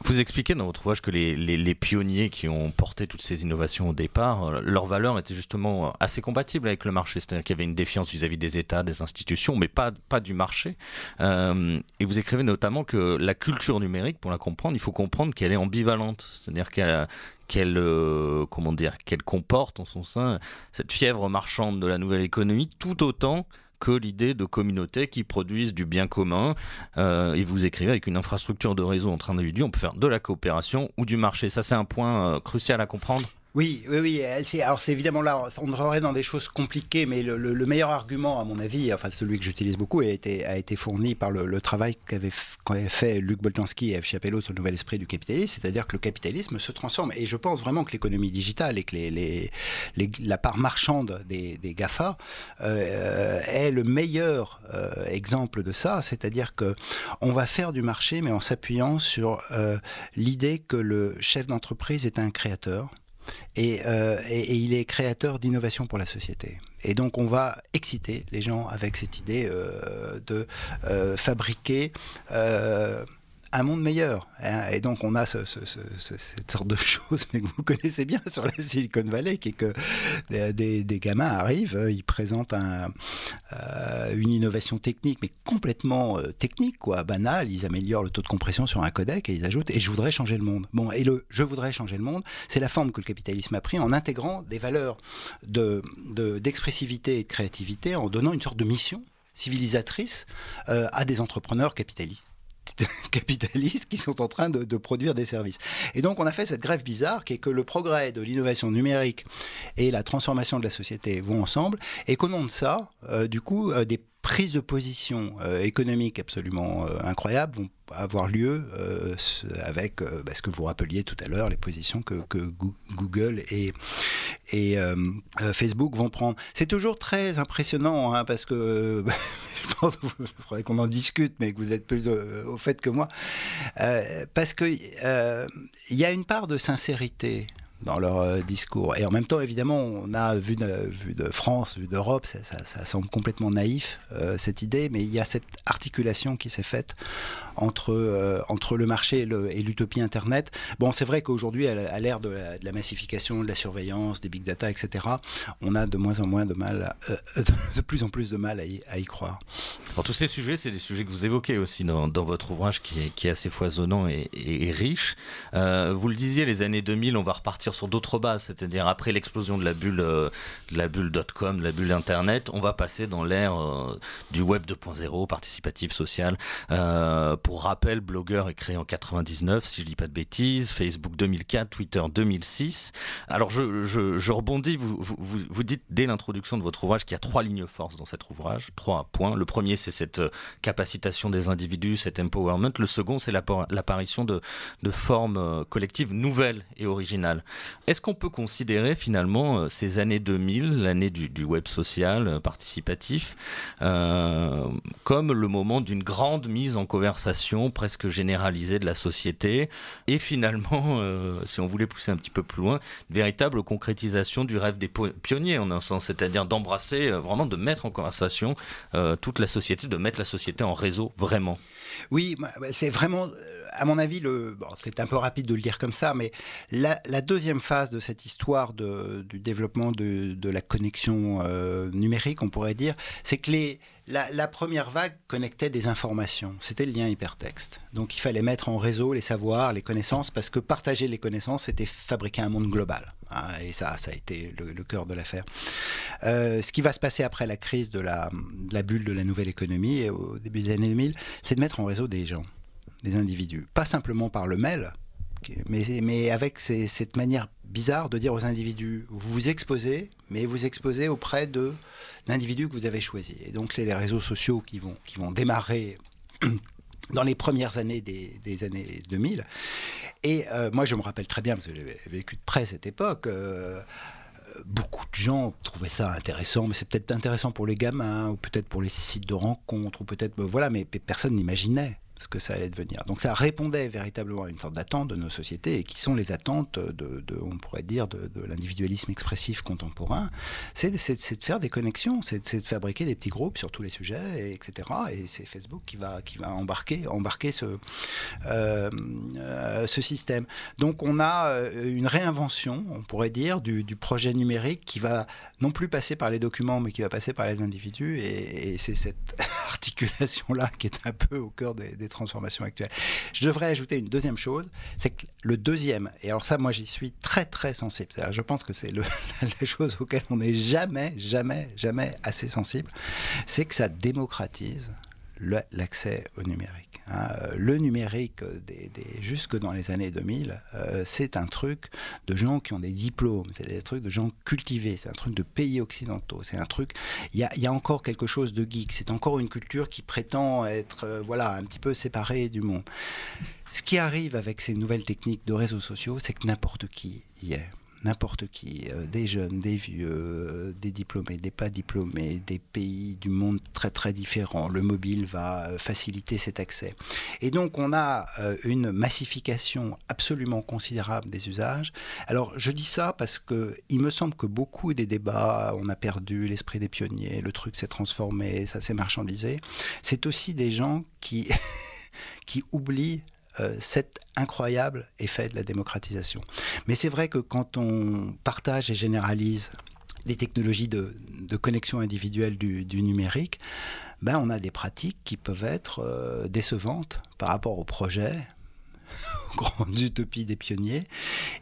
Vous expliquez dans votre ouvrage que les, pionniers qui ont porté toutes ces innovations au départ, leur valeur était justement assez compatible avec le marché, c'est-à-dire qu'il y avait une défiance vis-à-vis -vis des États, des institutions, mais pas, pas du marché. Euh, et vous écrivez notamment que la culture numérique, pour la comprendre, il faut comprendre qu'elle est ambivalente, c'est-à-dire qu'elle qu'elle euh, comment dire qu'elle comporte en son sein cette fièvre marchande de la nouvelle économie tout autant que l'idée de communautés qui produisent du bien commun. Euh, et vous écrivez avec une infrastructure de réseau entre individus, on peut faire de la coopération ou du marché. Ça, c'est un point euh, crucial à comprendre. Oui, oui, oui. Alors c'est évidemment là, on rentrerait dans des choses compliquées, mais le, meilleur argument, à mon avis, enfin celui que j'utilise beaucoup, a été, fourni par le, travail qu'avait fait Luc Boltanski et F. Chapello sur le nouvel esprit du capitalisme, c'est-à-dire que le capitalisme se transforme. Et je pense vraiment que l'économie digitale et que les, la part marchande des, GAFA euh, est le meilleur euh, exemple de ça, c'est-à-dire que on va faire du marché, mais en s'appuyant sur euh, l'idée que le chef d'entreprise est un créateur euh, et, il est créateur d'innovation pour la société. Et donc on va exciter les gens avec cette idée euh, de euh, fabriquer un monde meilleur. Hein. Et donc on a cette sorte de choses mais que vous connaissez bien sur la Silicon Valley, qui est que des, gamins arrivent, ils présentent euh, une innovation technique, mais complètement euh, technique, quoi, banale. Ils améliorent le taux de compression sur un codec et ils ajoutent et je voudrais changer le monde. Bon, et le je voudrais changer le monde, c'est la forme que le capitalisme a pris en intégrant des valeurs d'expressivité de, et de créativité, en donnant une sorte de mission civilisatrice euh, à des entrepreneurs capitalistes capitalistes qui sont en train de, produire des services. Et donc on a fait cette grève bizarre qui est que le progrès de l'innovation numérique et la transformation de la société vont ensemble et qu'au nom de ça, euh, du coup, euh, des prises de position euh, économiques absolument incroyables vont avoir lieu euh, avec euh, bah, ce que vous rappeliez tout à l'heure, les positions que, Google et, et euh, Facebook vont prendre. C'est toujours très impressionnant hein, parce que je pense qu'il faudrait qu'on en discute, mais que vous êtes plus au, fait que moi, parce qu'il il y a une part de sincérité dans leur euh, discours. Et en même temps, évidemment, on a vu de, France, vu d'Europe, ça, ça, semble complètement naïf, euh, cette idée, mais il y a cette articulation qui s'est faite entre, euh, entre le marché et l'utopie Internet. Bon, c'est vrai qu'aujourd'hui, à l'ère de, la massification, de la surveillance, des big data, etc., on a de moins en moins de mal, de plus en plus de mal à y, croire. Alors, tous ces sujets, c'est des sujets que vous évoquez aussi dans, dans votre ouvrage qui est, qui est, assez foisonnant et, riche. vous le disiez, les années 2000, on va repartir sur d'autres bases, c'est-à-dire après l'explosion de la bulle, euh, de la bulle .com, la bulle Internet, on va passer dans l'ère euh, du web 2.0, participatif social. Euh, pour rappel, Blogger est créé en 99, si je dis pas de bêtises, Facebook 2004, Twitter 2006. Alors je, rebondis, vous, dites dès l'introduction de votre ouvrage qu'il y a trois lignes forces dans cet ouvrage, trois points. Le premier, c'est cette capacitation des individus, cet empowerment. Le second, c'est l'apparition de, formes collectives nouvelles et originales. Est-ce qu'on peut considérer finalement euh, ces années 2000, l'année du, web social euh, participatif, euh, comme le moment d'une grande mise en conversation presque généralisée de la société. Et finalement, si on voulait pousser un petit peu plus loin, une véritable concrétisation du rêve des pionniers en un sens, c'est-à-dire d'embrasser, vraiment de mettre en conversation toute la société, de mettre la société en réseau vraiment. Oui, bah, c'est vraiment, à mon avis, c'est un peu rapide de le dire comme ça, mais la, deuxième phase de cette histoire du développement de, la connexion euh, numérique, on pourrait dire, c'est que les, la, première vague connectait des informations. C'était le lien hypertexte. Donc il fallait mettre en réseau les savoirs, les connaissances, parce que partager les connaissances, c'était fabriquer un monde global. Ah, et ça, ça a été le, cœur de l'affaire. Euh, ce qui va se passer après la crise de la, bulle de la nouvelle économie, au début des années 2000, c'est de mettre en réseau des gens, des individus. Pas simplement par le mail, mais, mais avec cette manière bizarre de dire aux individus, vous vous exposez, mais vous exposez auprès de d'individus que vous avez choisis. Et donc les, réseaux sociaux qui vont, qui vont démarrer dans les premières années des, années 2000. Et euh, moi, je me rappelle très bien, parce que j'avais vécu de près cette époque, euh, beaucoup de gens trouvaient ça intéressant, mais c'est peut-être intéressant pour les gamins, ou peut-être pour les sites de rencontres, ou peut-être, voilà, mais personne n'imaginait ce que ça allait devenir. Donc ça répondait véritablement à une sorte d'attente de nos sociétés, et qui sont les attentes de, on pourrait dire, de, l'individualisme expressif contemporain, c'est de, faire des connexions, c'est de, fabriquer des petits groupes sur tous les sujets, etc. Et c'est Facebook qui va, qui va embarquer, embarquer ce, euh, ce système. Donc on a euh, une réinvention, on pourrait dire, du, projet numérique qui va non plus passer par les documents, mais qui va passer par les individus, et, c'est cette articulation-là qui est un peu au cœur des transformations actuelles. Je devrais ajouter une deuxième chose, c'est que le deuxième, et alors ça moi j'y suis très très sensible, je pense que c'est la chose auquel on n'est jamais, jamais, jamais assez sensible, c'est que ça démocratise l'accès au numérique. Hein. Le numérique, des, jusque dans les années 2000, euh, c'est un truc de gens qui ont des diplômes, c'est un truc de gens cultivés, c'est un truc de pays occidentaux, c'est un truc... Il y a, encore quelque chose de geek, c'est encore une culture qui prétend être euh, voilà, un petit peu séparée du monde. Ce qui arrive avec ces nouvelles techniques de réseaux sociaux, c'est que n'importe qui y est n'importe qui, euh, des jeunes, des vieux, euh, des diplômés, des pas diplômés, des pays du monde très très différents. Le mobile va euh, faciliter cet accès. Et donc on a une massification absolument considérable des usages. Alors je dis ça parce que il me semble que beaucoup des débats, on a perdu l'esprit des pionniers, le truc s'est transformé, ça s'est marchandisé. C'est aussi des gens qui qui oublient cet incroyable effet de la démocratisation. Mais c'est vrai que quand on partage et généralise les technologies de, connexion individuelle du, numérique, ben on a des pratiques qui peuvent être euh, décevantes par rapport au projet, grande utopie des pionniers,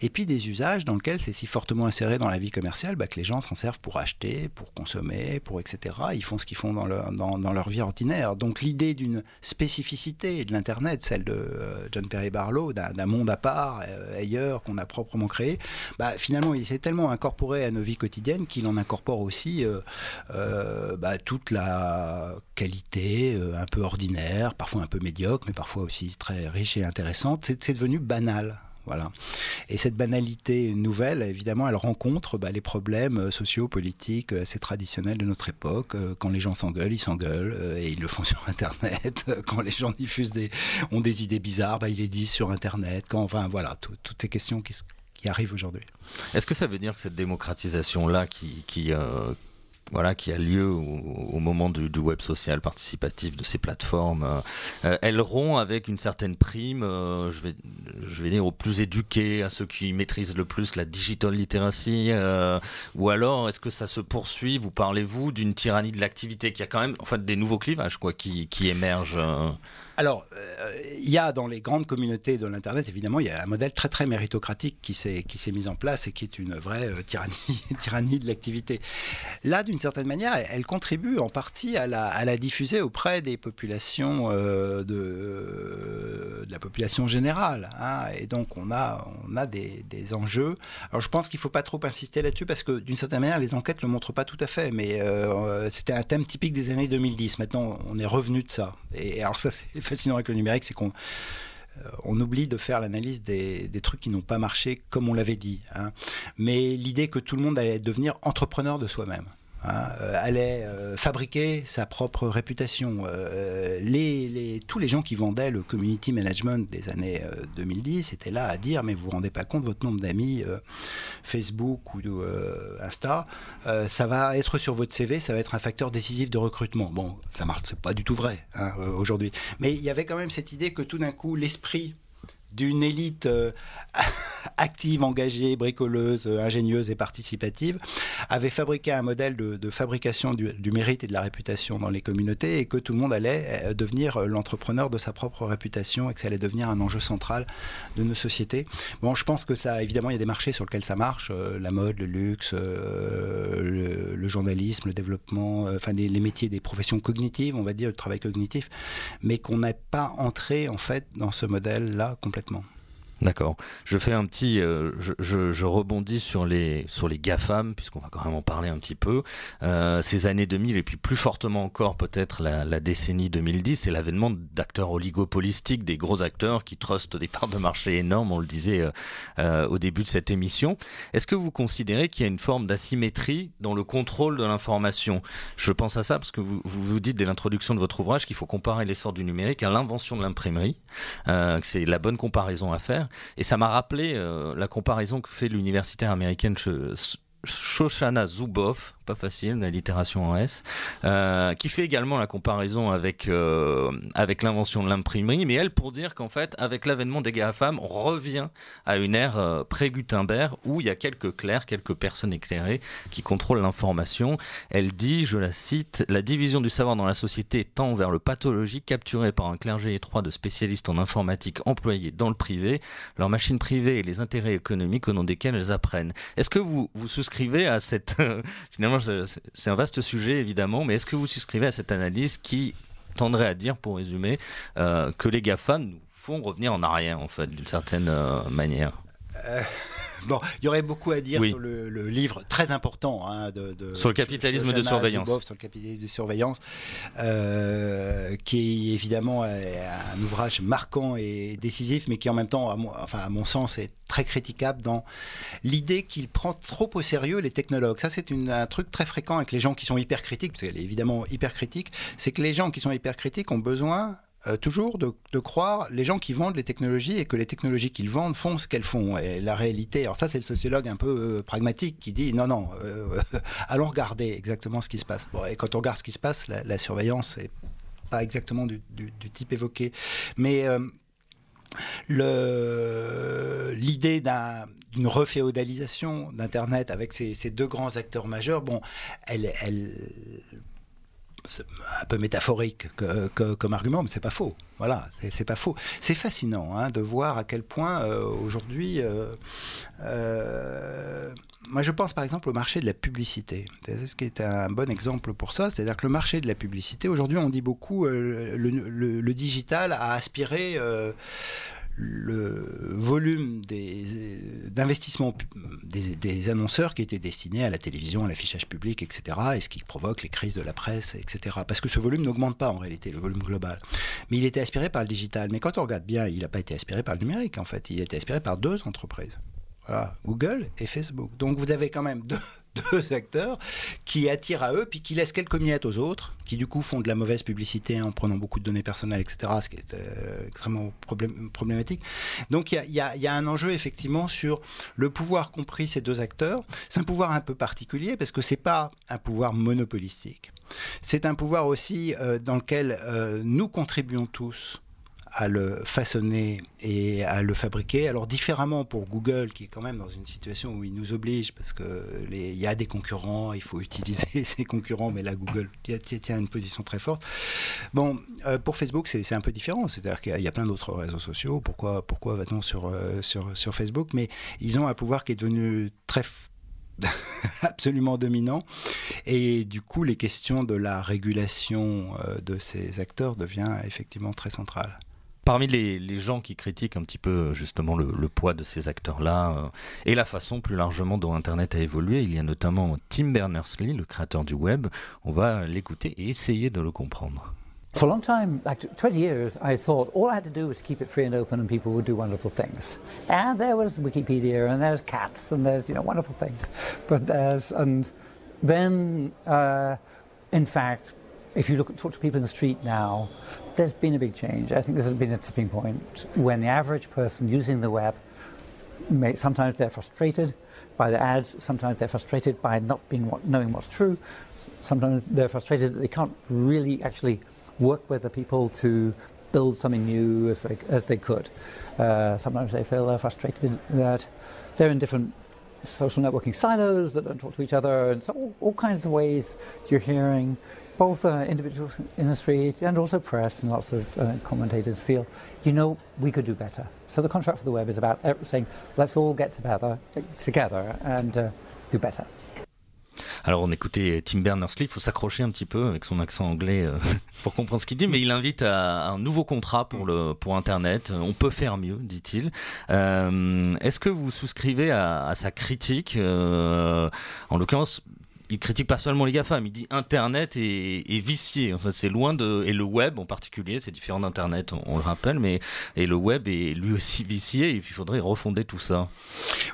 et puis des usages dans lesquels c'est si fortement inséré dans la vie commerciale bah, que les gens s'en servent pour acheter, pour consommer, pour etc. Ils font ce qu'ils font dans leur, dans, leur vie ordinaire. Donc l'idée d'une spécificité de l'Internet, celle de euh, John Perry Barlow, d'un monde à part, euh, ailleurs, qu'on a proprement créé, bah, finalement il s'est tellement incorporé à nos vies quotidiennes qu'il en incorpore aussi euh, bah, toute la qualité un peu ordinaire, parfois un peu médiocre, mais parfois aussi très riche et intéressante. C'est devenu banal. Voilà. Et cette banalité nouvelle, évidemment, elle rencontre bah, les problèmes euh, sociaux, politiques euh, assez traditionnels de notre époque. Euh, quand les gens s'engueulent, ils s'engueulent et ils le font sur Internet. Quand les gens diffusent des, ont des idées bizarres, bah, ils les disent sur Internet. Quand, enfin, voilà, toutes ces questions qui, arrivent aujourd'hui. Est-ce que ça veut dire que cette démocratisation-là qui voilà, qui a lieu au, moment du, web social participatif de ces plateformes, euh, euh, elle rompt avec une certaine prime, euh, je, vais, je vais dire, aux plus éduqués, à ceux qui maîtrisent le plus la digital literacy, ou alors est-ce que ça se poursuit Vous parlez-vous d'une tyrannie de l'activité qui a quand même, enfin, des nouveaux clivages quoi, qui émergent alors, euh, il y a dans les grandes communautés de l'Internet, évidemment, il y a un modèle très très méritocratique qui s'est mis en place et qui est une vraie euh, tyrannie tyrannie de l'activité. Là, d'une certaine manière, elle, contribue en partie à la, à la diffuser auprès des populations euh, de, de, la population générale. Hein. et donc, on a on a des, des enjeux. Alors, je pense qu'il faut pas trop insister là-dessus parce que d'une certaine manière, les enquêtes le montrent pas tout à fait. Mais c'était un thème typique des années 2010. Maintenant, on est revenu de ça. Et alors ça, c'est fascinant avec le numérique, c'est qu'on euh, oublie de faire l'analyse des, trucs qui n'ont pas marché comme on l'avait dit. Hein. Mais l'idée que tout le monde allait devenir entrepreneur de soi-même. Hein, euh, allait euh, fabriquer sa propre réputation. Euh, les, tous les gens qui vendaient le community management des années 2010 étaient là à dire mais vous vous rendez pas compte votre nombre d'amis Facebook ou Insta, ça va être sur votre CV, ça va être un facteur décisif de recrutement. Bon, ça marche, c'est pas du tout vrai hein, aujourd'hui. Mais il y avait quand même cette idée que tout d'un coup l'esprit d'une élite euh, active, engagée, bricoleuse, euh, ingénieuse et participative, avait fabriqué un modèle de, fabrication du, mérite et de la réputation dans les communautés et que tout le monde allait euh, devenir l'entrepreneur de sa propre réputation et que ça allait devenir un enjeu central de nos sociétés. Bon, je pense que ça, évidemment, il y a des marchés sur lesquels ça marche, la mode, le luxe, le, journalisme, le développement, enfin les, les, métiers des professions cognitives, on va dire, le travail cognitif, mais qu'on n'est pas entré en fait dans ce modèle-là complètement complètement. D'accord. Je fais un petit, euh, je, rebondis sur les sur les gafam puisqu'on va quand même en parler un petit peu. Euh, ces années 2000 et puis plus fortement encore peut-être la, décennie 2010, c'est l'avènement d'acteurs oligopolistiques, des gros acteurs qui trustent des parts de marché énormes. On le disait euh, au début de cette émission. Est-ce que vous considérez qu'il y a une forme d'asymétrie dans le contrôle de l'information? Je pense à ça parce que vous, vous dites dès l'introduction de votre ouvrage qu'il faut comparer l'essor du numérique à l'invention de l'imprimerie. c'est la bonne comparaison à faire. Et ça m'a rappelé euh, la comparaison que fait l'universitaire américaine Shoshana Zuboff pas facile, la littération en S, euh, qui fait également la comparaison avec, euh, avec l'invention de l'imprimerie, mais elle pour dire qu'en fait, avec l'avènement des GAFAM, on revient à une ère euh, pré-Gutenberg où il y a quelques clercs, quelques personnes éclairées qui contrôlent l'information. Elle dit, je la cite, la division du savoir dans la société tend vers le pathologique capturé par un clergé étroit de spécialistes en informatique employés dans le privé, leurs machines privées et les intérêts économiques au nom desquels elles apprennent. Est-ce que vous, vous souscrivez à cette, finalement, c'est un vaste sujet évidemment, mais est-ce que vous souscrivez à cette analyse qui tendrait à dire, pour résumer, que les GAFA nous font revenir en arrière, en fait, d'une certaine manière? Bon, il y aurait beaucoup à dire sur le, livre très important hein, de, sur le capitalisme de surveillance. sur le capitalisme de surveillance, euh, qui est évidemment un ouvrage marquant et décisif, mais qui en même temps, à mon, enfin à mon sens, est très critiquable dans l'idée qu'il prend trop au sérieux les technologues. Ça, c'est un truc très fréquent avec les gens qui sont hyper critiques, parce qu'elle est évidemment hyper critique, c'est que les gens qui sont hyper critiques ont besoin euh, toujours de, croire les gens qui vendent les technologies et que les technologies qu'ils vendent font ce qu'elles font. Et la réalité, alors ça c'est le sociologue un peu euh, pragmatique qui dit non, non, euh, allons regarder exactement ce qui se passe. et quand on regarde ce qui se passe, la, surveillance n'est pas exactement du, type évoqué. Mais l'idée d'une reféodalisation d'Internet avec ces, deux grands acteurs majeurs, bon, elle, elle un peu métaphorique comme argument, mais c'est pas faux. Voilà, c'est pas faux. C'est fascinant hein, de voir à quel point euh, aujourd'hui, euh, euh, moi je pense par exemple au marché de la publicité. C'est ce qui est un bon exemple pour ça. C'est-à-dire que le marché de la publicité, aujourd'hui on dit beaucoup, le, le, digital a aspiré le volume d'investissement des, des, annonceurs qui étaient destinés à la télévision, à l'affichage public, etc., et ce qui provoque les crises de la presse, etc. Parce que ce volume n'augmente pas en réalité, le volume global. Mais il était aspiré par le digital. Mais quand on regarde bien, il n'a pas été aspiré par le numérique, en fait. Il a été aspiré par deux entreprises. Voilà, Google et Facebook. Donc vous avez quand même deux, acteurs qui attirent à eux, puis qui laissent quelques miettes aux autres, qui du coup font de la mauvaise publicité en prenant beaucoup de données personnelles, etc., ce qui est euh, extrêmement problématique. Donc il y, y a, un enjeu effectivement sur le pouvoir compris ces deux acteurs. C'est un pouvoir un peu particulier parce que c'est pas un pouvoir monopolistique. C'est un pouvoir aussi euh, dans lequel euh, nous contribuons tous à le façonner et à le fabriquer. Alors différemment pour Google, qui est quand même dans une situation où il nous oblige, parce qu'il y a des concurrents, il faut utiliser ces concurrents, mais là Google tient une position très forte. Bon, euh, pour Facebook, c'est un peu différent, c'est-à-dire qu'il y a plein d'autres réseaux sociaux, pourquoi, pourquoi va-t-on sur, euh, sur, sur Facebook? Mais ils ont un pouvoir qui est devenu très absolument dominant. Et du coup, les questions de la régulation euh, de ces acteurs devient effectivement très centrales. Parmi les, gens qui critiquent un petit peu justement le, poids de ces acteurs-là euh, et la façon plus largement dont Internet a évolué, il y a notamment Tim Berners-Lee, le créateur du web. On va l'écouter et essayer de le comprendre. For a long time, like 20 years, I thought all I had to do was keep it free and open and people would do wonderful things. And there was Wikipedia and there's cats and there's, you know, wonderful things. But there's, and then, uh, in fact, if you look talk to people in the street now, there's been a big change. I think this has been a tipping point when the average person using the web, may, sometimes they're frustrated by the ads, sometimes they're frustrated by not being what, knowing what's true, sometimes they're frustrated that they can't really actually work with the people to build something new as they, as they could. Uh, sometimes they feel they're frustrated that they're in different social networking silos that don't talk to each other, and so all, all kinds of ways you're hearing both uh, individuals in the street and also press and lots of uh, commentators feel, you know, we could do better. So the contract for the web is about saying, let's all get together, together and uh, do better. Alors on écoutait Tim Berners-Lee, il faut s'accrocher un petit peu avec son accent anglais euh, pour comprendre ce qu'il dit, mais il invite à un nouveau contrat pour, le, pour Internet. On peut faire mieux, dit-il. Euh, Est-ce que vous souscrivez à, à sa critique euh, En l'occurrence, il critique pas seulement les GAFAM, il dit Internet est, vicié. Enfin, c'est loin de. Et le web en particulier, c'est différent d'Internet, on, le rappelle, mais. Et le web est lui aussi vicié, et puis il faudrait refonder tout ça.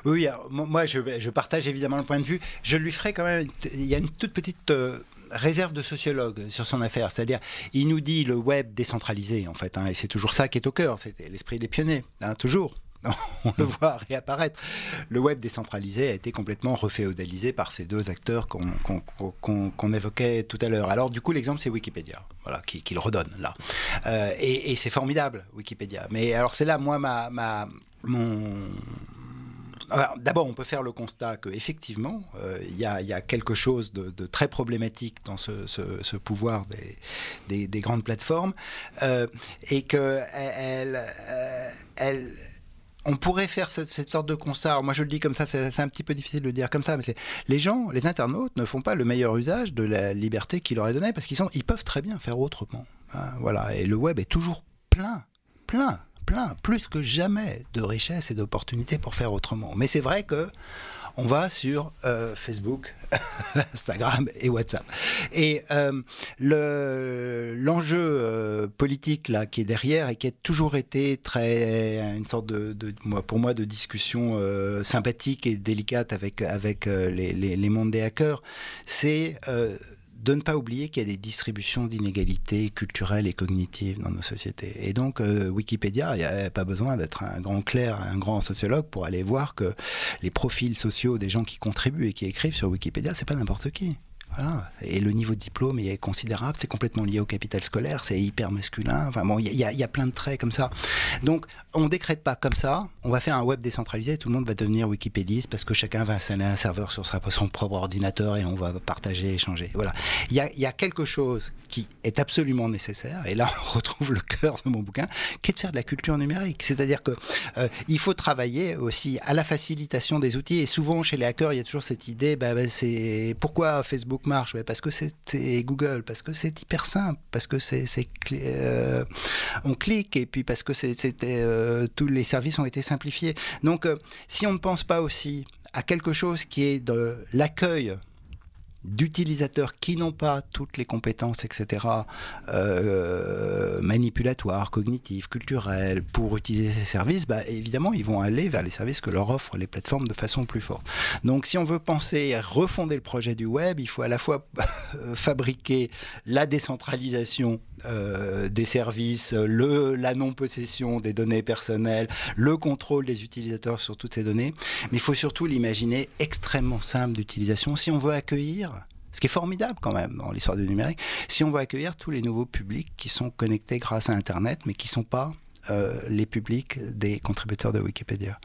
Oui, moi, je, partage évidemment le point de vue. Je lui ferai quand même. Il y a une toute petite. Euh, réserve de sociologue sur son affaire, c'est-à-dire il nous dit le web décentralisé en fait, hein, et c'est toujours ça qui est au cœur, c'est l'esprit des pionniers, hein, toujours. on le voit réapparaître. Le web décentralisé a été complètement reféodalisé par ces deux acteurs qu'on évoquait tout à l'heure. Alors du coup, l'exemple, c'est Wikipédia, voilà, qui, le redonne là. Euh, et, c'est formidable, Wikipédia. Mais alors c'est là, moi, ma, mon... D'abord, on peut faire le constat qu'effectivement, euh, il y, a quelque chose de, très problématique dans ce, pouvoir des, des, grandes plateformes euh, et qu'elles elle, on pourrait faire cette, sorte de constat. moi, je le dis comme ça, c'est un petit peu difficile de le dire comme ça, mais c'est les gens, les internautes ne font pas le meilleur usage de la liberté qui leur est donnée parce qu'ils ils peuvent très bien faire autrement. Hein, voilà, et le web est toujours plein, plein, plein, plus que jamais de richesses et d'opportunités pour faire autrement. Mais c'est vrai que on va sur euh, Facebook, Instagram et WhatsApp. Et euh, l'enjeu euh, politique là qui est derrière et qui a toujours été très une sorte de, pour moi de discussion sympathique et délicate avec avec les, les, les mondes des hackers, c'est de ne pas oublier qu'il y a des distributions d'inégalités culturelles et cognitives dans nos sociétés. Et donc, euh, Wikipédia, il n'y a pas besoin d'être un grand clerc, un grand sociologue pour aller voir que les profils sociaux des gens qui contribuent et qui écrivent sur Wikipédia, c'est pas n'importe qui. Et le niveau de diplôme est considérable, c'est complètement lié au capital scolaire, c'est hyper masculin. Enfin bon, il y, a plein de traits comme ça. Donc, on décrète pas comme ça. On va faire un web décentralisé, tout le monde va devenir wikipédiste parce que chacun va installer un serveur sur son propre ordinateur et on va partager, échanger. Voilà. Il y a, y a quelque chose qui est absolument nécessaire. Et là, on retrouve le cœur de mon bouquin, qui est de faire de la culture numérique. C'est-à-dire que euh, il faut travailler aussi à la facilitation des outils. Et souvent, chez les hackers, il y a toujours cette idée, bah, bah c'est pourquoi Facebook marche Parce que c'est Google, parce que c'est hyper simple, parce que c'est euh, on clique et puis parce que c'était euh, tous les services ont été simplifiés. Donc, euh, si on ne pense pas aussi à quelque chose qui est de l'accueil d'utilisateurs qui n'ont pas toutes les compétences, etc., euh, manipulatoires, cognitives, culturelles, pour utiliser ces services, bah, évidemment, ils vont aller vers les services que leur offrent les plateformes de façon plus forte. Donc, si on veut penser à refonder le projet du web, il faut à la fois fabriquer la décentralisation euh, des services, le, la non-possession des données personnelles, le contrôle des utilisateurs sur toutes ces données, mais il faut surtout l'imaginer extrêmement simple d'utilisation si on veut accueillir ce qui est formidable quand même dans l'histoire du numérique, si on veut accueillir tous les nouveaux publics qui sont connectés grâce à Internet, mais qui ne sont pas euh, les publics des contributeurs de Wikipédia.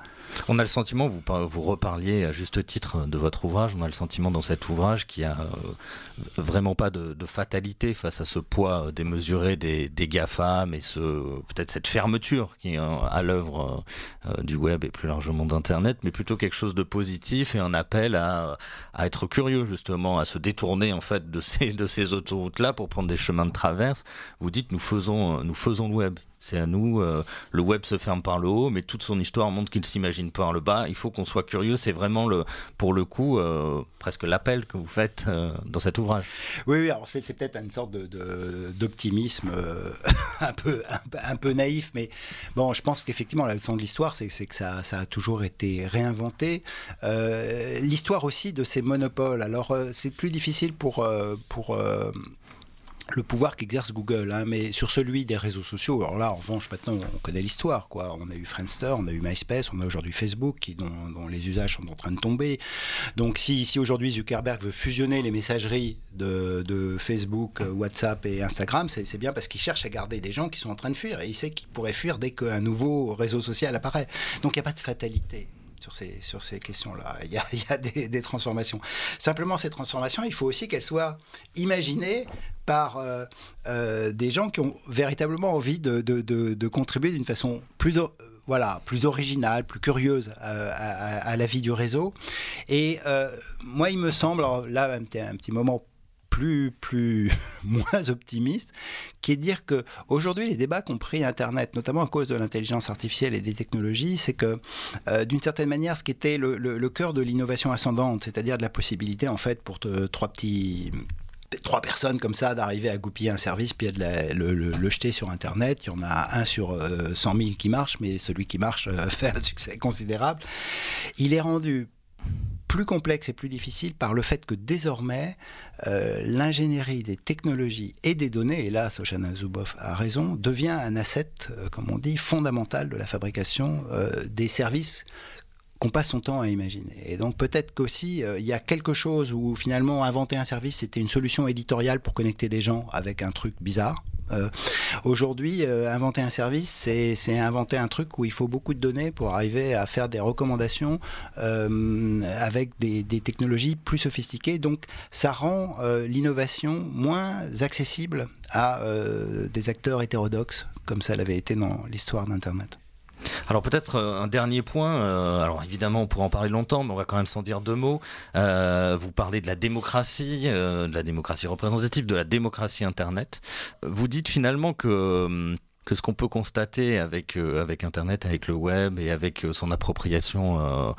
On a le sentiment, vous, vous reparliez à juste titre de votre ouvrage, on a le sentiment dans cet ouvrage qu'il n'y a euh, vraiment pas de, fatalité face à ce poids démesuré des, des GAFAM et peut-être cette fermeture qui est à l'œuvre euh, du web et plus largement d'Internet, mais plutôt quelque chose de positif et un appel à, être curieux justement, à se détourner en fait de ces, de ces autoroutes-là pour prendre des chemins de traverse. Vous dites nous faisons, nous faisons le web. C'est à nous. Euh, le web se ferme par le haut, mais toute son histoire montre qu'il s'imagine par le bas. Il faut qu'on soit curieux. C'est vraiment le, pour le coup, euh, presque l'appel que vous faites euh, dans cet ouvrage. Oui, oui. Alors c'est, peut-être une sorte de, d'optimisme un peu, un, peu naïf, mais bon, je pense qu'effectivement la leçon de l'histoire, c'est, que ça, ça, a toujours été réinventé. l'histoire aussi de ces monopoles. Alors c'est plus difficile pour pour le pouvoir qu'exerce Google, hein, mais sur celui des réseaux sociaux, alors là, en revanche, maintenant, on connaît l'histoire, quoi. On a eu Friendster, on a eu MySpace, on a aujourd'hui Facebook, dont, les usages sont en train de tomber. Donc, si, aujourd'hui Zuckerberg veut fusionner les messageries de, de Facebook, WhatsApp et Instagram, c'est bien parce qu'il cherche à garder des gens qui sont en train de fuir, et il sait qu'il pourrait fuir dès qu'un nouveau réseau social apparaît. Donc, il n'y a pas de fatalité sur ces, sur ces questions-là. Il y a, il y a des, des, transformations. Simplement, ces transformations, il faut aussi qu'elles soient imaginées par euh, euh, des gens qui ont véritablement envie de, de, contribuer d'une façon plus voilà, plus originale, plus curieuse euh, à, la vie du réseau. Et moi, il me semble, là, un petit moment plus, plus moins optimiste, qui est de dire que aujourd'hui les débats qu'ont pris Internet, notamment à cause de l'intelligence artificielle et des technologies, c'est que euh, d'une certaine manière, ce qui était le, cœur de l'innovation ascendante, c'est-à-dire de la possibilité en fait pour trois petits trois personnes comme ça d'arriver à goupiller un service puis de le, jeter sur internet. Il y en a un sur 100 euh, 000 qui marche mais celui qui marche euh, fait un succès considérable. Il est rendu plus complexe et plus difficile par le fait que désormais, euh, l'ingénierie des technologies et des données, et là Soshana Zuboff a raison, devient un asset, euh, comme on dit, fondamental de la fabrication euh, des services qu'on passe son temps à imaginer. Et donc peut-être qu'aussi, il y a quelque chose où finalement inventer un service, c'était une solution éditoriale pour connecter des gens avec un truc bizarre, euh, aujourd'hui, euh, inventer un service, c'est inventer un truc où il faut beaucoup de données pour arriver à faire des recommandations euh, avec des, des, technologies plus sophistiquées. Donc, ça rend l'innovation moins accessible à des acteurs hétérodoxes, comme ça l'avait été dans l'histoire d'Internet. Alors peut-être euh, un dernier point, euh, alors évidemment on pourrait en parler longtemps, mais on va quand même s'en dire deux mots. Euh, vous parlez de la démocratie, de la démocratie représentative, de la démocratie Internet. Vous dites finalement que que ce qu'on peut constater avec, avec Internet, avec le web et avec son appropriation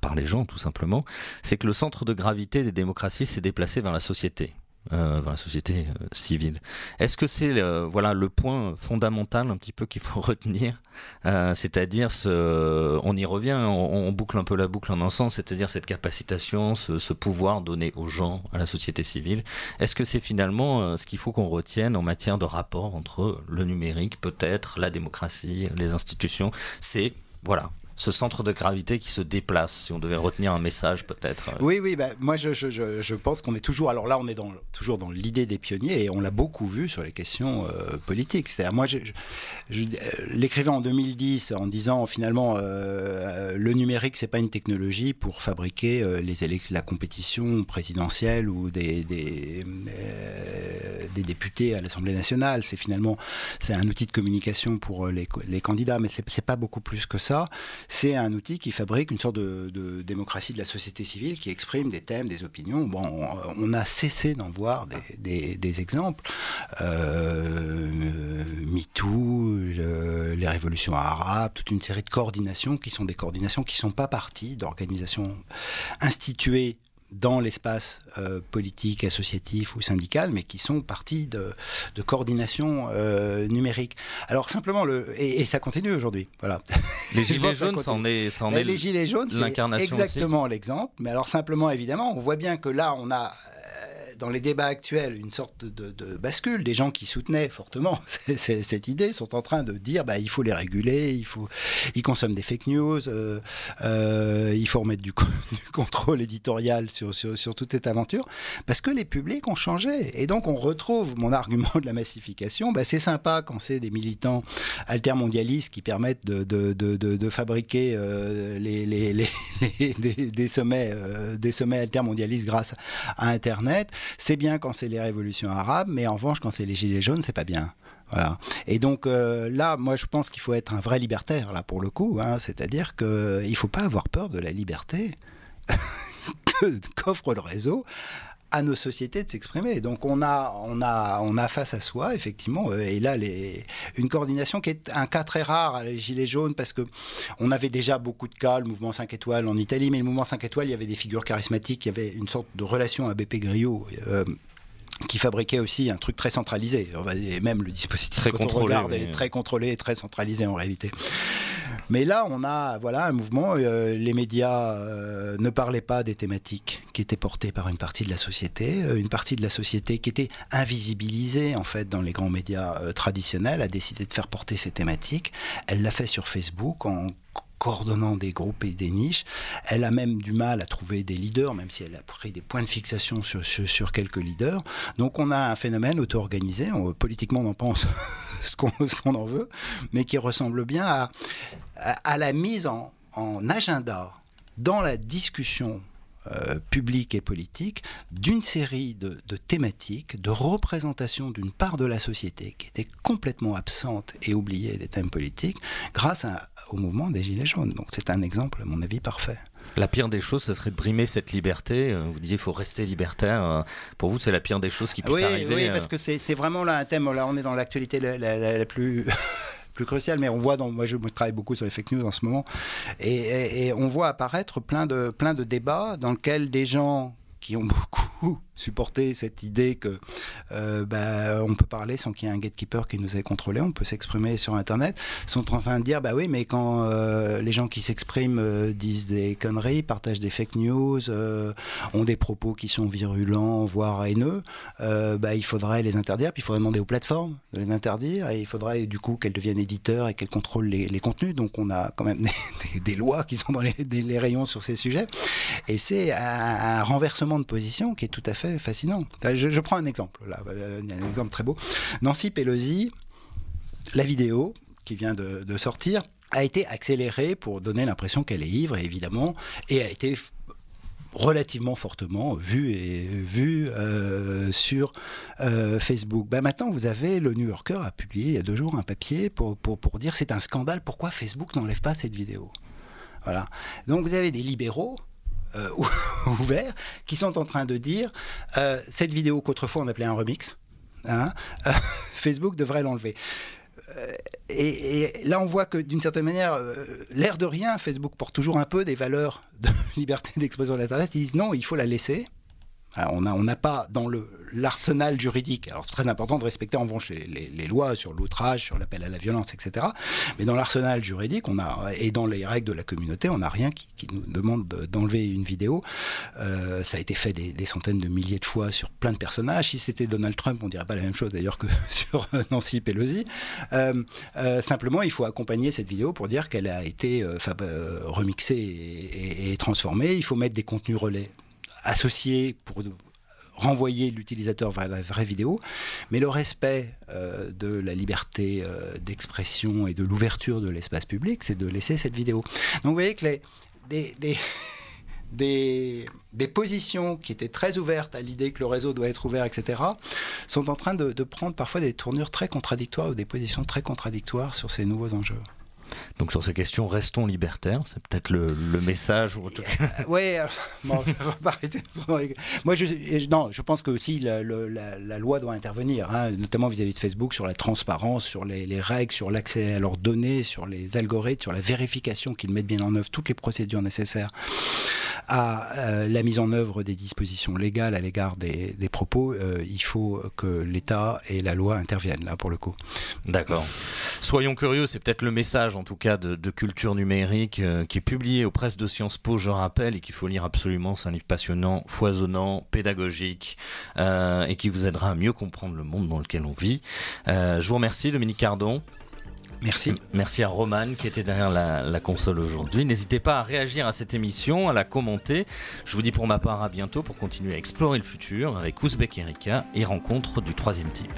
par les gens tout simplement, c'est que le centre de gravité des démocraties s'est déplacé vers la société euh, dans la société euh, civile. Est-ce que c'est voilà le point fondamental un petit peu qu'il faut retenir, euh, c'est-à-dire ce, on y revient, on, boucle un peu la boucle en un sens, c'est-à-dire cette capacitation, ce, pouvoir donné aux gens, à la société civile. Est-ce que c'est finalement euh, ce qu'il faut qu'on retienne en matière de rapport entre le numérique, peut-être la démocratie, les institutions? C'est voilà, ce centre de gravité qui se déplace, si on devait retenir un message peut-être. Euh. Oui, oui, bah, moi je, je, je, pense qu'on est toujours, alors là on est toujours dans l'idée des pionniers et on l'a beaucoup vu sur les questions euh, politiques. C'est-à-dire moi, euh, l'écrivain en 2010 en disant finalement le numérique c'est pas une technologie pour fabriquer les la compétition présidentielle ou des députés à l'Assemblée nationale. C'est finalement c'est un outil de communication pour les, les candidats, mais c'est pas beaucoup plus que ça c'est un outil qui fabrique une sorte de, démocratie de la société civile qui exprime des thèmes, des opinions. Bon, on, a cessé d'en voir des, exemples. Euh, MeToo, les révolutions arabes, toute une série de coordinations qui sont des coordinations qui ne sont pas parties d'organisations instituées dans l'espace euh, politique, associatif ou syndical, mais qui sont partis de, coordination euh, numérique. Alors simplement, le, et, ça continue aujourd'hui. Voilà. Les gilets jaunes, c'en est, est les gilets jaunes, c'est exactement l'exemple. Mais alors simplement, évidemment, on voit bien que là, on a dans les débats actuels une sorte de, bascule. Des gens qui soutenaient fortement cette idée sont en train de dire bah, il faut les réguler, il faut, ils consomment des fake news, euh, euh, il faut remettre du, contrôle éditorial sur, toute cette aventure, parce que les publics ont changé. Et donc on retrouve mon argument de la massification. Bah, c'est sympa quand c'est des militants altermondialistes qui permettent de, fabriquer euh, les, des, sommets, des sommets altermondialistes grâce à Internet. C'est bien quand c'est les révolutions arabes, mais en revanche, quand c'est les gilets jaunes, c'est pas bien. Voilà. Et donc euh, là, moi, je pense qu'il faut être un vrai libertaire, là, pour le coup. Hein. C'est-à-dire qu'il ne faut pas avoir peur de la liberté qu'offre le réseau à nos sociétés de s'exprimer. Donc on a, on, a, on a face à soi, effectivement, euh, et là, les, une coordination qui est un cas très rare à les Gilets jaunes, parce que on avait déjà beaucoup de cas, le mouvement 5 étoiles en Italie, mais le mouvement 5 étoiles, il y avait des figures charismatiques, il y avait une sorte de relation à BP Griot. Euh, qui fabriquait aussi un truc très centralisé. Et même le dispositif très contrôlé, est très contrôlé et très centralisé en réalité. Mais là, on a voilà un mouvement. Euh, les médias euh, ne parlaient pas des thématiques qui étaient portées par une partie de la société, euh, une partie de la société qui était invisibilisée en fait dans les grands médias traditionnels a décidé de faire porter ces thématiques. Elle l'a fait sur Facebook en coordonnant des groupes et des niches. Elle a même du mal à trouver des leaders, même si elle a pris des points de fixation sur, sur, quelques leaders. Donc on a un phénomène auto-organisé, politiquement on en pense ce qu'on en veut, mais qui ressemble bien à, à, la mise en, en agenda dans la discussion euh, publique et politique d'une série de, thématiques, de représentations d'une part de la société qui était complètement absente et oubliée des thèmes politiques grâce au mouvement des Gilets jaunes. Donc c'est un exemple, à mon avis, parfait. La pire des choses, ce serait de brimer cette liberté. Euh, vous disiez, il faut rester libertaire. Euh, pour vous, c'est la pire des choses qui puissent arriver. Oui, parce que c'est vraiment là un thème. Là, on est dans l'actualité la, plus plus crucial, mais on voit, dans, moi je travaille beaucoup sur les fake news en ce moment, et, on voit apparaître plein de, plein de débats dans lesquels des gens qui ont beaucoup supporter cette idée que euh, bah, on peut parler sans qu'il y ait un gatekeeper qui nous ait contrôlé, on peut s'exprimer sur Internet, sont en train de dire bah oui, mais quand euh, les gens qui s'expriment euh, disent des conneries, partagent des fake news, ont des propos qui sont virulents, voire haineux, bah, il faudrait les interdire, puis il faudrait demander aux plateformes de les interdire, et il faudrait du coup qu'elles deviennent éditeurs et qu'elles contrôlent les, contenus. Donc on a quand même des, lois qui sont dans les, les, rayons sur ces sujets, et c'est un, un renversement de position qui est tout à fait fascinant. Je, prends un exemple, là, un exemple très beau. Nancy Pelosi, la vidéo qui vient de, sortir, a été accélérée pour donner l'impression qu'elle est ivre, évidemment, et a été relativement fortement vu et vu sur Facebook. Ben maintenant, vous avez le New Yorker a publié il y a deux jours un papier pour, pour, pour dire c'est un scandale. Pourquoi Facebook n'enlève pas cette vidéo? Voilà. Donc vous avez des libéraux ouverts qui sont en train de dire cette vidéo qu'autrefois on appelait un remix. Hein, Facebook devrait l'enlever. Euh, et, là, on voit que d'une certaine manière, euh, l'air de rien, Facebook porte toujours un peu des valeurs de liberté d'expression de l'Internet. Ils disent non, il faut la laisser. on n'a pas dans le, l'arsenal juridique. Alors c'est très important de respecter en revanche les, lois sur l'outrage, sur l'appel à la violence, etc. Mais dans l'arsenal juridique, on a et dans les règles de la communauté, on n'a rien qui, nous demande d'enlever une vidéo. Euh, ça a été fait des, centaines de milliers de fois sur plein de personnages. Si c'était Donald Trump, on dirait pas la même chose d'ailleurs que sur Nancy Pelosi. Euh, euh, simplement, il faut accompagner cette vidéo pour dire qu'elle a été remixée et, et transformée. Il faut mettre des contenus relais associés pour renvoyer l'utilisateur vers la vraie vidéo, mais le respect euh, de la liberté euh, d'expression et de l'ouverture de l'espace public, c'est de laisser cette vidéo. Donc vous voyez que les, des, des, des, positions qui étaient très ouvertes à l'idée que le réseau doit être ouvert, etc., sont en train de prendre parfois des tournures très contradictoires ou des positions très contradictoires sur ces nouveaux enjeux. Donc sur ces questions, restons libertaires, c'est peut-être le, message. oui, bon, moi je, non, je pense que aussi la, loi doit intervenir, hein, notamment vis-à-vis de Facebook sur la transparence, sur les, règles, sur l'accès à leurs données, sur les algorithmes, sur la vérification qu'ils mettent bien en œuvre toutes les procédures nécessaires à euh, la mise en œuvre des dispositions légales à l'égard des, propos. Euh, il faut que l'État et la loi interviennent là pour le coup. D'accord. Soyons curieux, c'est peut-être le message en tout cas de, culture numérique euh, qui est publié aux presses de Sciences Po, je rappelle, et qu'il faut lire absolument. C'est un livre passionnant, foisonnant, pédagogique euh, et qui vous aidera à mieux comprendre le monde dans lequel on vit. Euh, je vous remercie, Dominique Cardon. Merci. Merci à Roman qui était derrière la, la console aujourd'hui. N'hésitez pas à réagir à cette émission, à la commenter. Je vous dis pour ma part à bientôt pour continuer à explorer le futur avec Ouzbek Erika et rencontre du troisième type.